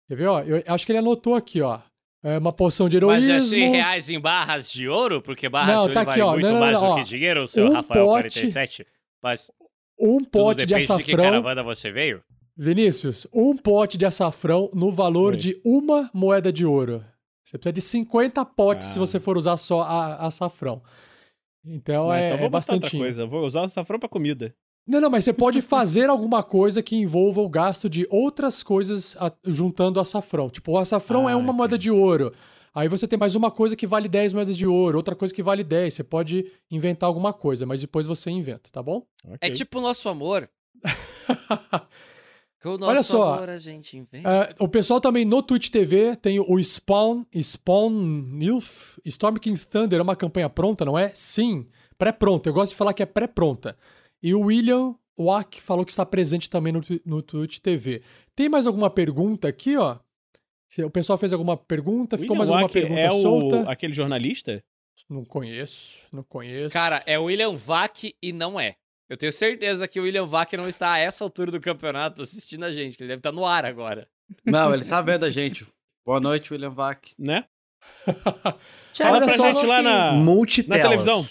Quer ver, ó? Eu acho que ele anotou aqui, ó. É uma poção de Mas heroísmo. é 100 reais em barras de ouro? Porque barras Não, de ouro tá vale aqui, ó. muito Não, não, mais não, do ó. que dinheiro, seu Um Rafael pote- 47. Mas Um pote de depende de que açafrão. caravana você veio. Vinícius, um pote de açafrão no valor Oi. de uma moeda de ouro. Você precisa de 50 potes Ah. se você for usar só a, açafrão. Então Não, é, então é bastante. coisa. Eu Vou usar o açafrão pra comida. Não, não, mas você pode *laughs* fazer alguma coisa que envolva o gasto de outras coisas a- juntando açafrão. Tipo, o açafrão Ah, é uma moeda de ouro. Aí você tem mais uma coisa que vale 10 moedas de ouro, outra coisa que vale 10. Você pode inventar alguma coisa, mas depois você inventa, tá bom? É tipo o nosso amor. *laughs* O nosso Olha só. amor a gente inventa. É, o pessoal também no Twitch TV tem o Spawn, Spawn Nilf, Storm King's Thunder é uma campanha pronta, não é? Sim, pré-pronta. Eu gosto de falar que é pré-pronta. E o William Wack falou que está presente também no, no Twitch TV. Tem mais alguma pergunta aqui, ó? Se O pessoal fez alguma pergunta? Ficou William mais alguma Wack pergunta é o- solta? aquele jornalista? Não conheço, não conheço. Cara, é William Vac e não é. Eu tenho certeza que o William Vac não está a essa altura do campeonato assistindo a gente, que ele deve estar no ar agora. Não, ele tá vendo a gente. Boa noite, William Vac. Né? *laughs* Fala pra gente lá na, na televisão.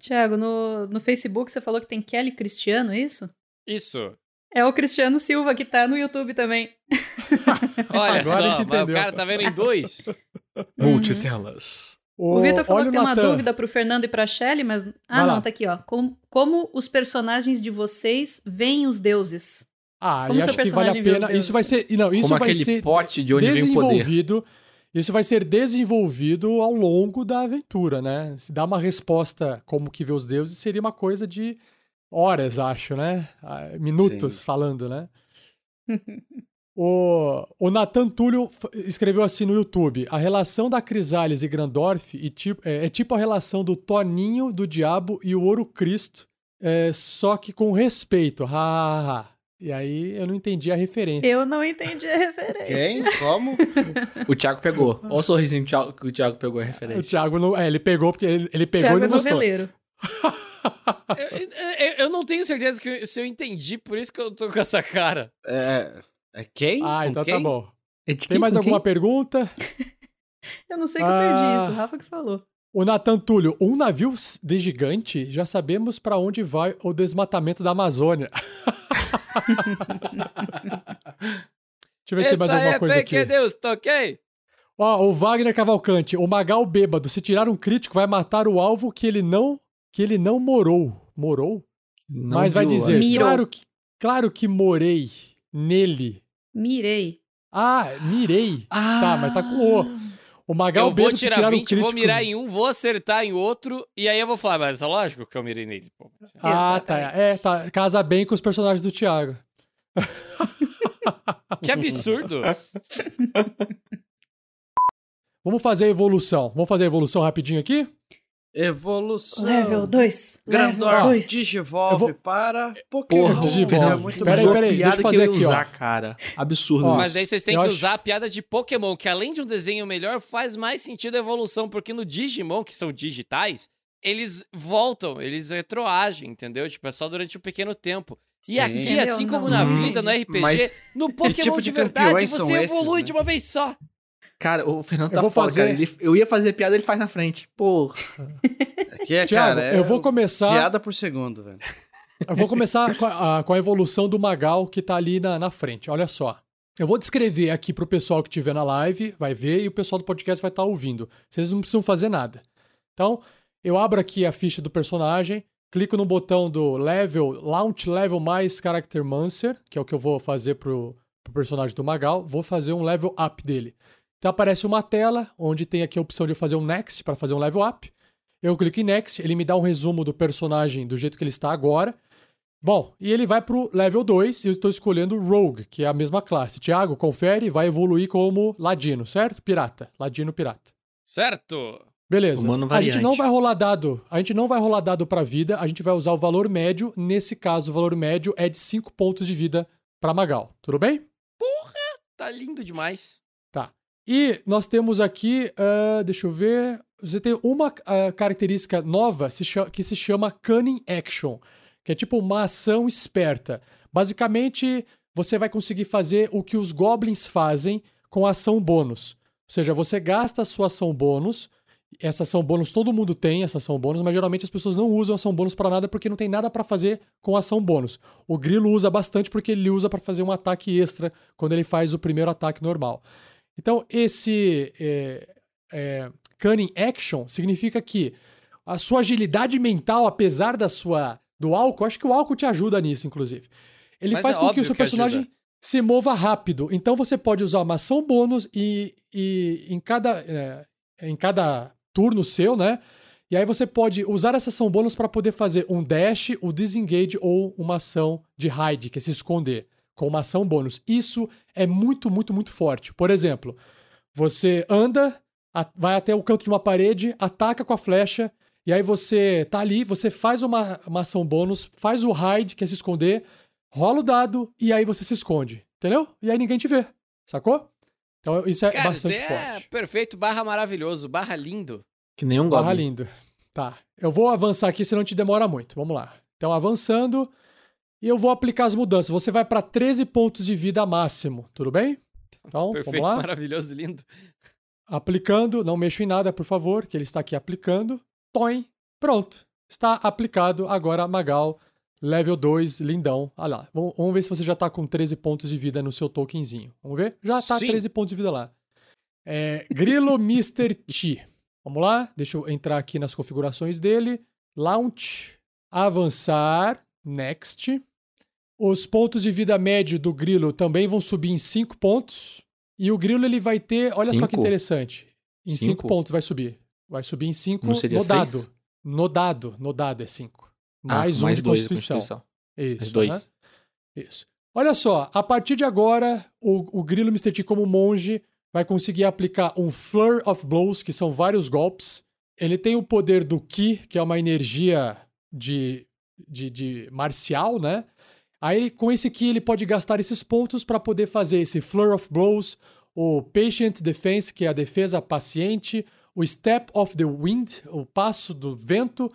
Thiago, no, no Facebook você falou que tem Kelly Cristiano, é isso? Isso. É o Cristiano Silva que tá no YouTube também. *laughs* Olha Agora a só, gente mas o cara tá vendo em dois. *laughs* Multitelas. O, Vitor falou que o tem uma Natan. dúvida pro Fernando e pra Shelly, mas. Ah, Vai não, lá. tá aqui, ó. Com- como os personagens de vocês veem os deuses? Ah, Como e acho que vale a personagem vê os pena. Isso vai ser. Não, isso Como vai aquele ser pote de onde vem o poder. desenvolvido. Isso vai ser desenvolvido ao longo da aventura, né? Se dar uma resposta como que vê os deuses seria uma coisa de horas, acho, né? Ah, Minutos Sim. falando, né? *laughs* O, o Nathan Túlio escreveu assim no YouTube: a relação da Crisales e Grandorf e tipo- é, é tipo a relação do Toninho, do Diabo e o Ouro Cristo, é, só que com respeito. Ha, ha, ha. E aí eu não entendi a referência. Eu não entendi a referência. Quem? Como? O Thiago pegou. Olha o sorrisinho que o Thiago- o pegou a O referência. Thiago não. É, ele pegou porque ele, ele pegou Thiago e é não gostou. noveleiro. Eu, eu- eu não tenho certeza que eu- se eu entendi, por isso que eu tô com essa cara. É, é quem? Ah, então quem? tá bom. É de Tem mais alguma quem? pergunta? *laughs* Eu não sei que eu Ah. perdi isso, o Rafa que falou. O Nathan Túlio, um navio de gigante, já sabemos pra onde vai o desmatamento da Amazônia. *laughs* Deixa eu ver se tem mais alguma coisa aqui. que Deus, toquei. Ó, o Wagner Cavalcante, o Magal bêbado, se tirar um crítico, vai matar o alvo que ele não que ele não morou. Morou? Não Mas vai dizer, claro que, claro que morei nele. Mirei. Ah, mirei. Tá, mas tá com O. O Magal Eu vou tirar tirar um 20, crítico... vou mirar em um, vou acertar em outro, e aí eu vou falar, mas é lógico que eu mirei nele. Pô. Ah, tá. É, tá. Casa bem com os personagens do Thiago. *laughs* Que absurdo. Vamos fazer a evolução. Vamos fazer a evolução rapidinho aqui? Evolução. Level 2. Grandorf Level 2. digivolve vou- para Pokémon. Porra, Digivolve. É muito Peraí, peraí, deixa eu fazer aqui, ó. usar, cara. Absurdo Ó, isso. Mas daí vocês têm que acho- usar a piada de Pokémon, que além de um desenho melhor, faz mais sentido a evolução, porque no Digimon, que são digitais, eles voltam, eles retroagem, entendeu? Tipo, é só durante um pequeno tempo. E Sim. aqui, assim como na vida, no RPG, Mas no Pokémon tipo de de verdade, você esses, evolui né? de uma vez só. Cara, o Fernando Eu tá vou foda, fazer- cara. Ele- eu ia fazer piada, ele faz na frente. Porra. Aqui é, Thiago, cara, é eu vou começar. piada por segundo, velho. Eu vou começar com a, a- com a evolução do Magal que tá ali na, na frente. Olha só. Eu vou descrever aqui pro pessoal que estiver na live, vai ver, e o pessoal do podcast vai estar ouvindo. Vocês não precisam fazer nada. Então, eu abro aqui a ficha do personagem, clico no botão do level, launch level mais Character Mancer, que é o que eu vou fazer pro, pro personagem do Magal, vou fazer um level up dele. Então aparece uma tela onde tem aqui a opção de fazer um next para fazer um level up. Eu clico em next, ele me dá um resumo do personagem do jeito que ele está agora. Bom, e ele vai pro level 2 e eu estou escolhendo Rogue, que é a mesma classe. Tiago, confere, vai evoluir como Ladino, certo? Pirata. Ladino pirata. Certo! Beleza. Humano A gente não vai rolar dado. A gente não vai rolar dado pra vida, a gente vai usar o valor médio. Nesse caso, o valor médio é de 5 pontos de vida pra Magal. Tudo bem? Tá lindo demais. E nós temos aqui, ah, deixa eu ver. Você tem uma ah, característica nova que se chama Cunning Action, que é tipo uma ação esperta. Basicamente, você vai conseguir fazer o que os goblins fazem com ação bônus. Ou seja, você gasta a sua ação bônus. Essa ação bônus todo mundo tem, essa ação bônus, mas geralmente as pessoas não usam ação bônus pra nada porque não tem nada pra fazer com ação bônus. O grilo usa bastante porque ele usa pra fazer um ataque extra quando ele faz o primeiro ataque normal. Então, esse é, é, Cunning Action significa que a sua agilidade mental, apesar da sua do álcool, acho que o álcool te ajuda nisso, inclusive. Ele Mas faz é com que o seu que personagem ajuda. se mova rápido. Então você pode usar uma ação bônus e, e em cada é, em cada turno seu, né? E aí você pode usar essa ação bônus para poder fazer um dash, o disengage ou uma ação de hide, que é se esconder, com uma ação bônus. Isso é muito, muito, muito forte. Por exemplo, você anda, vai até o canto de uma parede, ataca com a flecha, e aí você tá ali, você faz uma, uma ação bônus, faz o hide, que é se esconder, rola o dado, e aí você se esconde. Entendeu? E aí ninguém te vê. Sacou? Então isso é Cara, isso bastante é forte. perfeito, barra maravilhoso, barra lindo. Que nem um Barra goblin. lindo. Tá. Eu vou avançar aqui, senão te demora muito. Vamos lá. Então, avançando. E eu vou aplicar as mudanças. Você vai para 13 pontos de vida máximo. Tudo bem? Então, perfeito, vamos lá. maravilhoso, lindo. Aplicando. Não mexo em nada, por favor, que ele está aqui aplicando. Põe. Pronto. Está aplicado. Agora, Magal, level 2, lindão. Olha lá. Vamos, ver se você já está com 13 pontos de vida no seu tokenzinho. Vamos ver? Já está Sim. 13 pontos de vida lá. É, Grilo *laughs* Mr. T. Vamos lá, deixa eu entrar aqui nas configurações dele. Launch, avançar, next. Os pontos de vida médio do Grilo também vão subir em 5 pontos. E o Grilo ele vai ter, olha só que Cinco? interessante. Em 5 Cinco? pontos vai subir. Vai subir em 5 Não seria no dado. seis? No dado, no dado é 5. Ah, Mais um mais de dois de constituição. Constituição. Isso. Mais dois. aham. Isso. Olha só, a partir de agora, o, o Grilo Mr. T, como monge, vai conseguir aplicar um Flur of Blows, que são vários golpes. Ele tem o poder do Ki, que é uma energia de, de, de marcial, né? Aí, com esse Ki, ele pode gastar esses pontos para poder fazer esse Flur of Blows, o Patient Defense, que é a defesa paciente, o Step of the Wind, o passo do vento,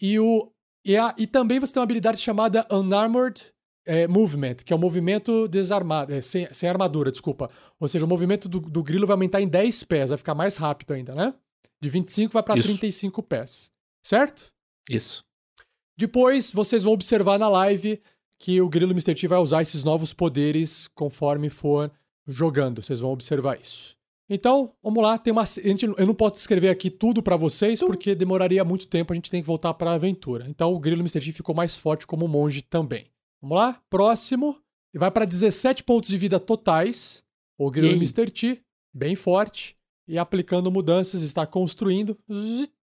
e o e, a- e também você tem uma habilidade chamada Unarmored é, Movement, que é o movimento desarmado, é, sem, sem armadura, desculpa. Ou seja, o movimento do, do grilo vai aumentar em 10 pés, vai ficar mais rápido ainda, né? De 25 vai para Isso. 35 pés. Certo? Isso. Depois, vocês vão observar na live que o Grilo Mr. T vai usar esses novos poderes conforme for jogando. Vocês vão observar isso. Então, vamos lá. Tem uma, a gente- eu não posso descrever aqui tudo pra vocês, porque demoraria muito tempo. A gente tem que voltar pra aventura. Então, o Grilo Mr. T ficou mais forte como monge também. Vamos lá? Próximo. E vai pra 17 pontos de vida totais. O Grilo. Mr. T, bem forte. E aplicando mudanças, está construindo.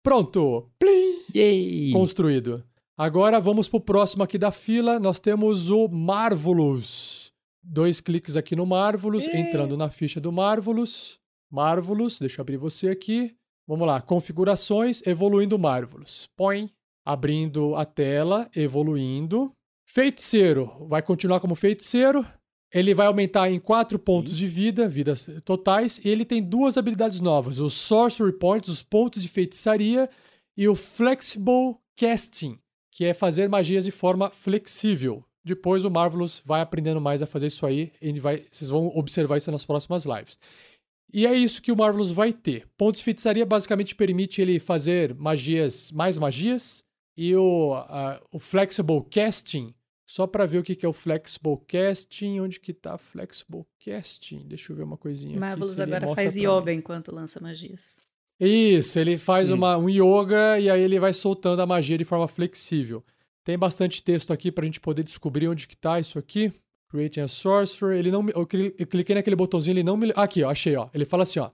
Pronto! Plim! Yay! construído. Agora vamos pro próximo aqui da fila. Nós temos o Marvelous. Dois cliques aqui no Marvelous, entrando na ficha do Marvelous. Marvelous, deixa eu abrir você aqui. Vamos lá, configurações, evoluindo o Marvelous. Põe, abrindo a tela, evoluindo. Feiticeiro, vai continuar como feiticeiro. Ele vai aumentar em 4 pontos de vida, vidas totais, e ele tem duas habilidades novas: o Sorcery Points, os pontos de feitiçaria, e o Flexible Casting, que é fazer magias de forma flexível. Depois o Marvelous vai aprendendo mais a fazer isso aí, e vai, vocês vão observar isso nas próximas lives. E é isso que o Marvelous vai ter. Pontos de feitiçaria basicamente permite ele fazer magias, mais magias, e o, a- o Flexible Casting, só para ver o que que é o Flexible Casting, onde que tá Flexible Casting? Deixa eu ver uma coisinha aqui. Marvelous se ele agora faz yoga enquanto lança magias. Isso, ele faz uma, um yoga e aí ele vai soltando a magia de forma flexível. Tem bastante texto aqui pra gente poder descobrir onde que tá isso aqui. Creating a Sorcerer. Ele não me, eu, cli- eu cliquei naquele botãozinho, ele não me. Aqui, ó, achei, ó. Ele fala assim, ó.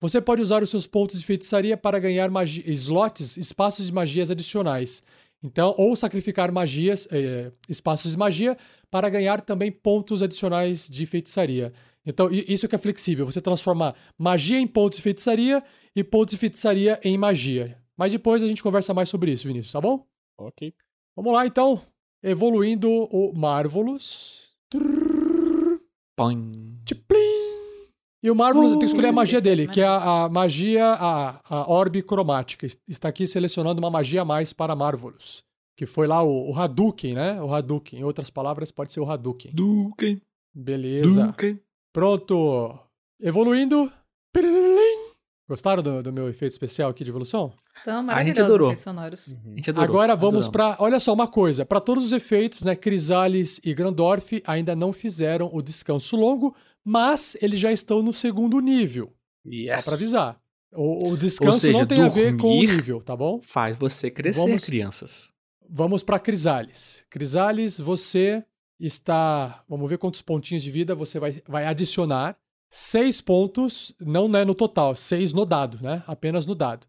Você pode usar os seus pontos de feitiçaria para ganhar slots, espaços de magias adicionais. Então, ou sacrificar magias, eh, espaços de magia, para ganhar também pontos adicionais de feitiçaria. Então, isso que é flexível. Você transformar magia em pontos de feitiçaria e pontos de feitiçaria em magia. Mas depois a gente conversa mais sobre isso, Vinícius, tá bom? Ok. Vamos lá, então. Evoluindo o Marvelous. Põe. E o Marvelous, eu tenho que escolher a Uh, magia dele, que é a, a magia, a, a orbe cromática. Es- Está aqui selecionando uma magia a mais para Marvelous. Que foi lá o, o Hadouken, né? O Hadouken. Em outras palavras, pode ser o Hadouken. Duken. Beleza. Duken. Pronto. Evoluindo. Pirilim. Gostaram do, do meu efeito especial aqui de evolução? Então, A gente adorou. efeitos sonoros. A gente adorou. Agora vamos para. Olha só, uma coisa. Para todos os efeitos, né? Crisales e Grandorf ainda não fizeram o descanso longo, mas eles já estão no segundo nível. Yes. Só pra avisar. O, o descanso seja, não tem a ver com o nível, tá bom? Faz você crescer, Vamos- crianças. Vamos para Crisales. Crisales, você está. Vamos ver quantos pontinhos de vida você vai, vai adicionar. Seis pontos, não né, no total, seis no dado, né? Apenas no dado.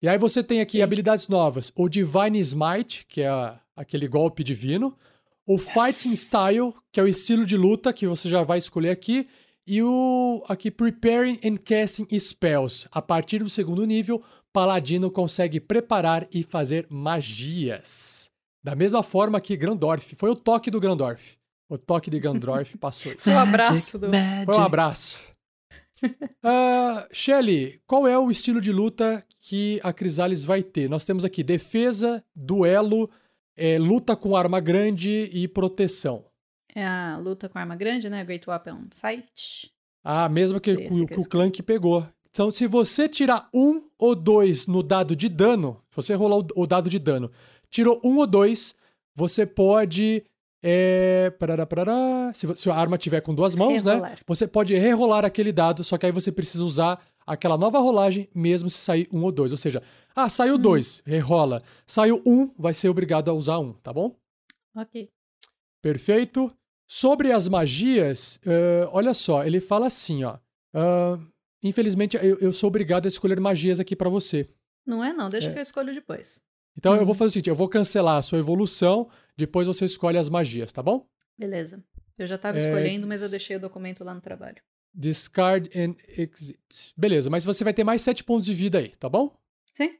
E aí você tem aqui habilidades novas: o Divine Smite, que é a- aquele golpe divino, o Fighting Style, que é o estilo de luta que você já vai escolher aqui, e o aqui Preparing and Casting Spells. A partir do segundo nível, Paladino consegue preparar e fazer magias. Da mesma forma que Grandorf. Foi o toque do Grandorf. O toque de Grandorf *laughs* passou isso. Foi o abraço do. Foi um abraço. *laughs* Ah, Shelly, qual é o estilo de luta que a Crisales vai ter? Nós temos aqui defesa, duelo, eh, luta com arma grande e proteção. É a luta com arma grande, né? Great Weapon Fight. Ah, mesmo que, que eu que o Clank pegou. Então, se você tirar um ou dois no dado de dano, se você rolar o, o dado de dano, tirou um ou dois, você pode. É, parará, parará, se, se a arma tiver com duas mãos, né? Você pode rerolar aquele dado, só que aí você precisa usar aquela nova rolagem, mesmo se sair um ou dois. Ou seja, ah, saiu dois, rerola. Saiu um, vai ser obrigado a usar um, tá bom? Ok. Perfeito. Sobre as magias, eh, olha só, ele fala assim, ó. ah, infelizmente, eu, eu sou obrigado a escolher magias aqui pra você. Não é, não. Deixa É. que eu escolho depois. Então eu vou fazer o seguinte: eu vou cancelar a sua evolução, depois você escolhe as magias, tá bom? Beleza. Eu já tava É, escolhendo, mas eu deixei o documento lá no trabalho. Discard and exit. Beleza, mas você vai ter mais 7 pontos de vida aí, tá bom? Sim.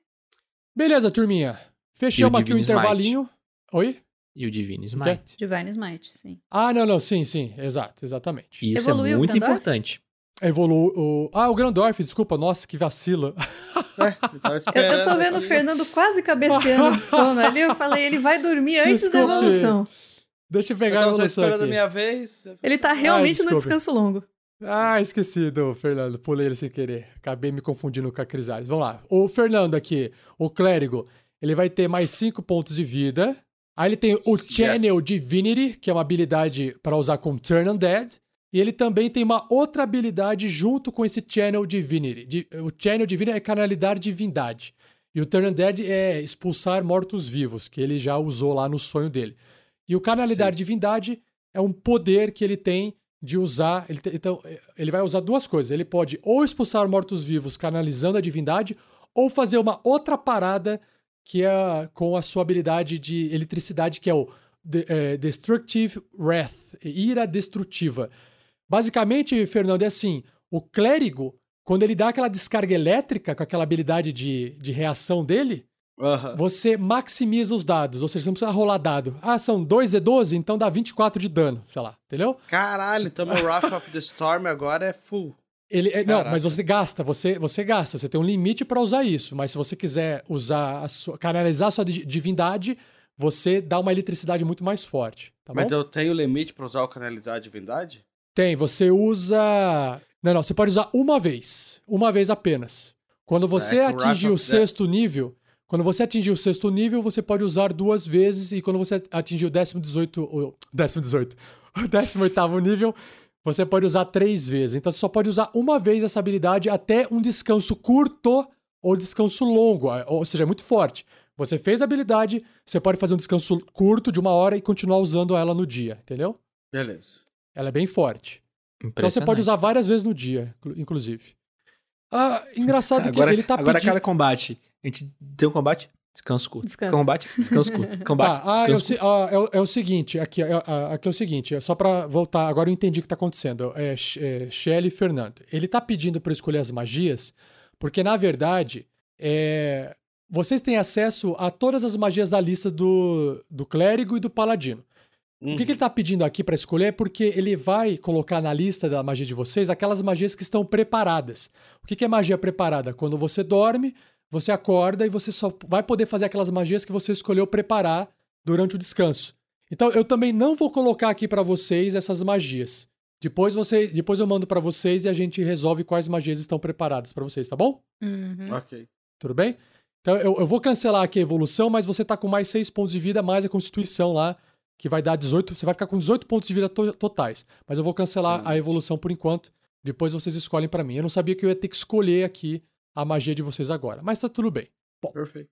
Beleza, turminha. Fechamos aqui o Divine Smite? intervalinho. Oi? E o Divine? Smite. Divine Smite, sim. Ah, não, não, sim, sim, exato, exatamente. Isso Evoluiu é muito importante. Evolu o. Ah, o Grandorf, desculpa, nossa, que vacila. *laughs* Eu, eu tô vendo o Fernando quase cabeceando de sono ali. Eu falei, ele vai dormir antes da Desculpe. evolução. Deixa eu pegar Eu a evolução esperando a aqui. minha vez. Ele tá realmente no desculpe. descanso longo. Ah, esqueci do Fernando. Pulei ele sem querer. Acabei me confundindo com a Crisales. Vamos lá. O Fernando aqui, o clérigo, ele vai ter mais 5 pontos de vida. Aí ele tem o Yes. Channel Divinity, que é uma habilidade para usar com Turn Undead. E ele também tem uma outra habilidade junto com esse Channel Divinity. Di- O Channel Divinity é canalizar divindade. E o Turn Undead é expulsar mortos-vivos, que ele já usou lá no sonho dele. E o canalizar divindade é um poder que ele tem de usar. Ele então, ele vai usar duas coisas. Ele pode ou expulsar mortos-vivos canalizando a divindade, ou fazer uma outra parada que é com a sua habilidade de eletricidade, que é o de- eh, Destructive Wrath ira destrutiva. Basicamente, Fernando, é assim: o clérigo, quando ele dá aquela descarga elétrica com aquela habilidade de, de reação dele, você maximiza os dados, ou seja, você não precisa rolar dado. Ah, são 2 e 12, então dá 24 de dano, sei lá, entendeu? Caralho, então meu Wrath of the Storm agora é full. Ele, é- não, mas você gasta, você, você gasta, você tem um limite para usar isso, mas se você quiser usar a sua, canalizar a sua di- divindade, você dá uma eletricidade muito mais forte, tá Mas bom? eu tenho limite pra usar o canalizar a divindade? Tem, você usa. Não, não, você pode usar uma vez. Uma vez apenas. Quando você É atingir o the- sexto nível. Quando você atingir o sexto nível, você pode usar duas vezes. E quando você atingir o décimo 18. O décimo 18. *laughs* O décimo oitavo nível, você pode usar três vezes. Então você só pode usar uma vez essa habilidade até um descanso curto ou descanso longo, ou seja, é muito forte. Você fez a habilidade, você pode fazer um descanso curto de uma hora e continuar usando ela no dia, entendeu? Beleza. Ela é bem forte. Então você pode usar várias vezes no dia, inclu- inclusive. Ah, engraçado que Agora, ele tá agora pedindo... cada combate. A gente tem um combate, descanso curto. Descanso. Combate, descanso curto. *laughs* Combate, Tá, ah, é o, descanso se- ah, é o- é o seguinte, aqui, é, ah, aqui é o seguinte, é só pra voltar, agora eu entendi o que tá acontecendo. É, é Shelly Fernando. Ele tá pedindo pra eu escolher as magias, porque na verdade, é, vocês têm acesso a todas as magias da lista do, do clérigo e do paladino. O que, que ele tá pedindo aqui pra escolher é porque ele vai colocar na lista da magia de vocês aquelas magias que estão preparadas. O que, que é magia preparada? Quando você dorme, você acorda e você só vai poder fazer aquelas magias que você escolheu preparar durante o descanso. Então eu também não vou colocar aqui pra vocês essas magias. Depois você, depois eu mando pra vocês e a gente resolve quais magias estão preparadas pra vocês, tá bom? Uhum. Ok. Tudo bem? Então eu, eu vou cancelar aqui a evolução, mas você tá com mais 6 pontos de vida, mais a constituição lá, que vai dar 18. Você vai ficar com 18 pontos de vida to- totais. Mas eu vou cancelar a evolução por enquanto. Depois vocês escolhem pra mim. Eu não sabia que eu ia ter que escolher aqui a magia de vocês agora. Mas tá tudo bem. Perfeito.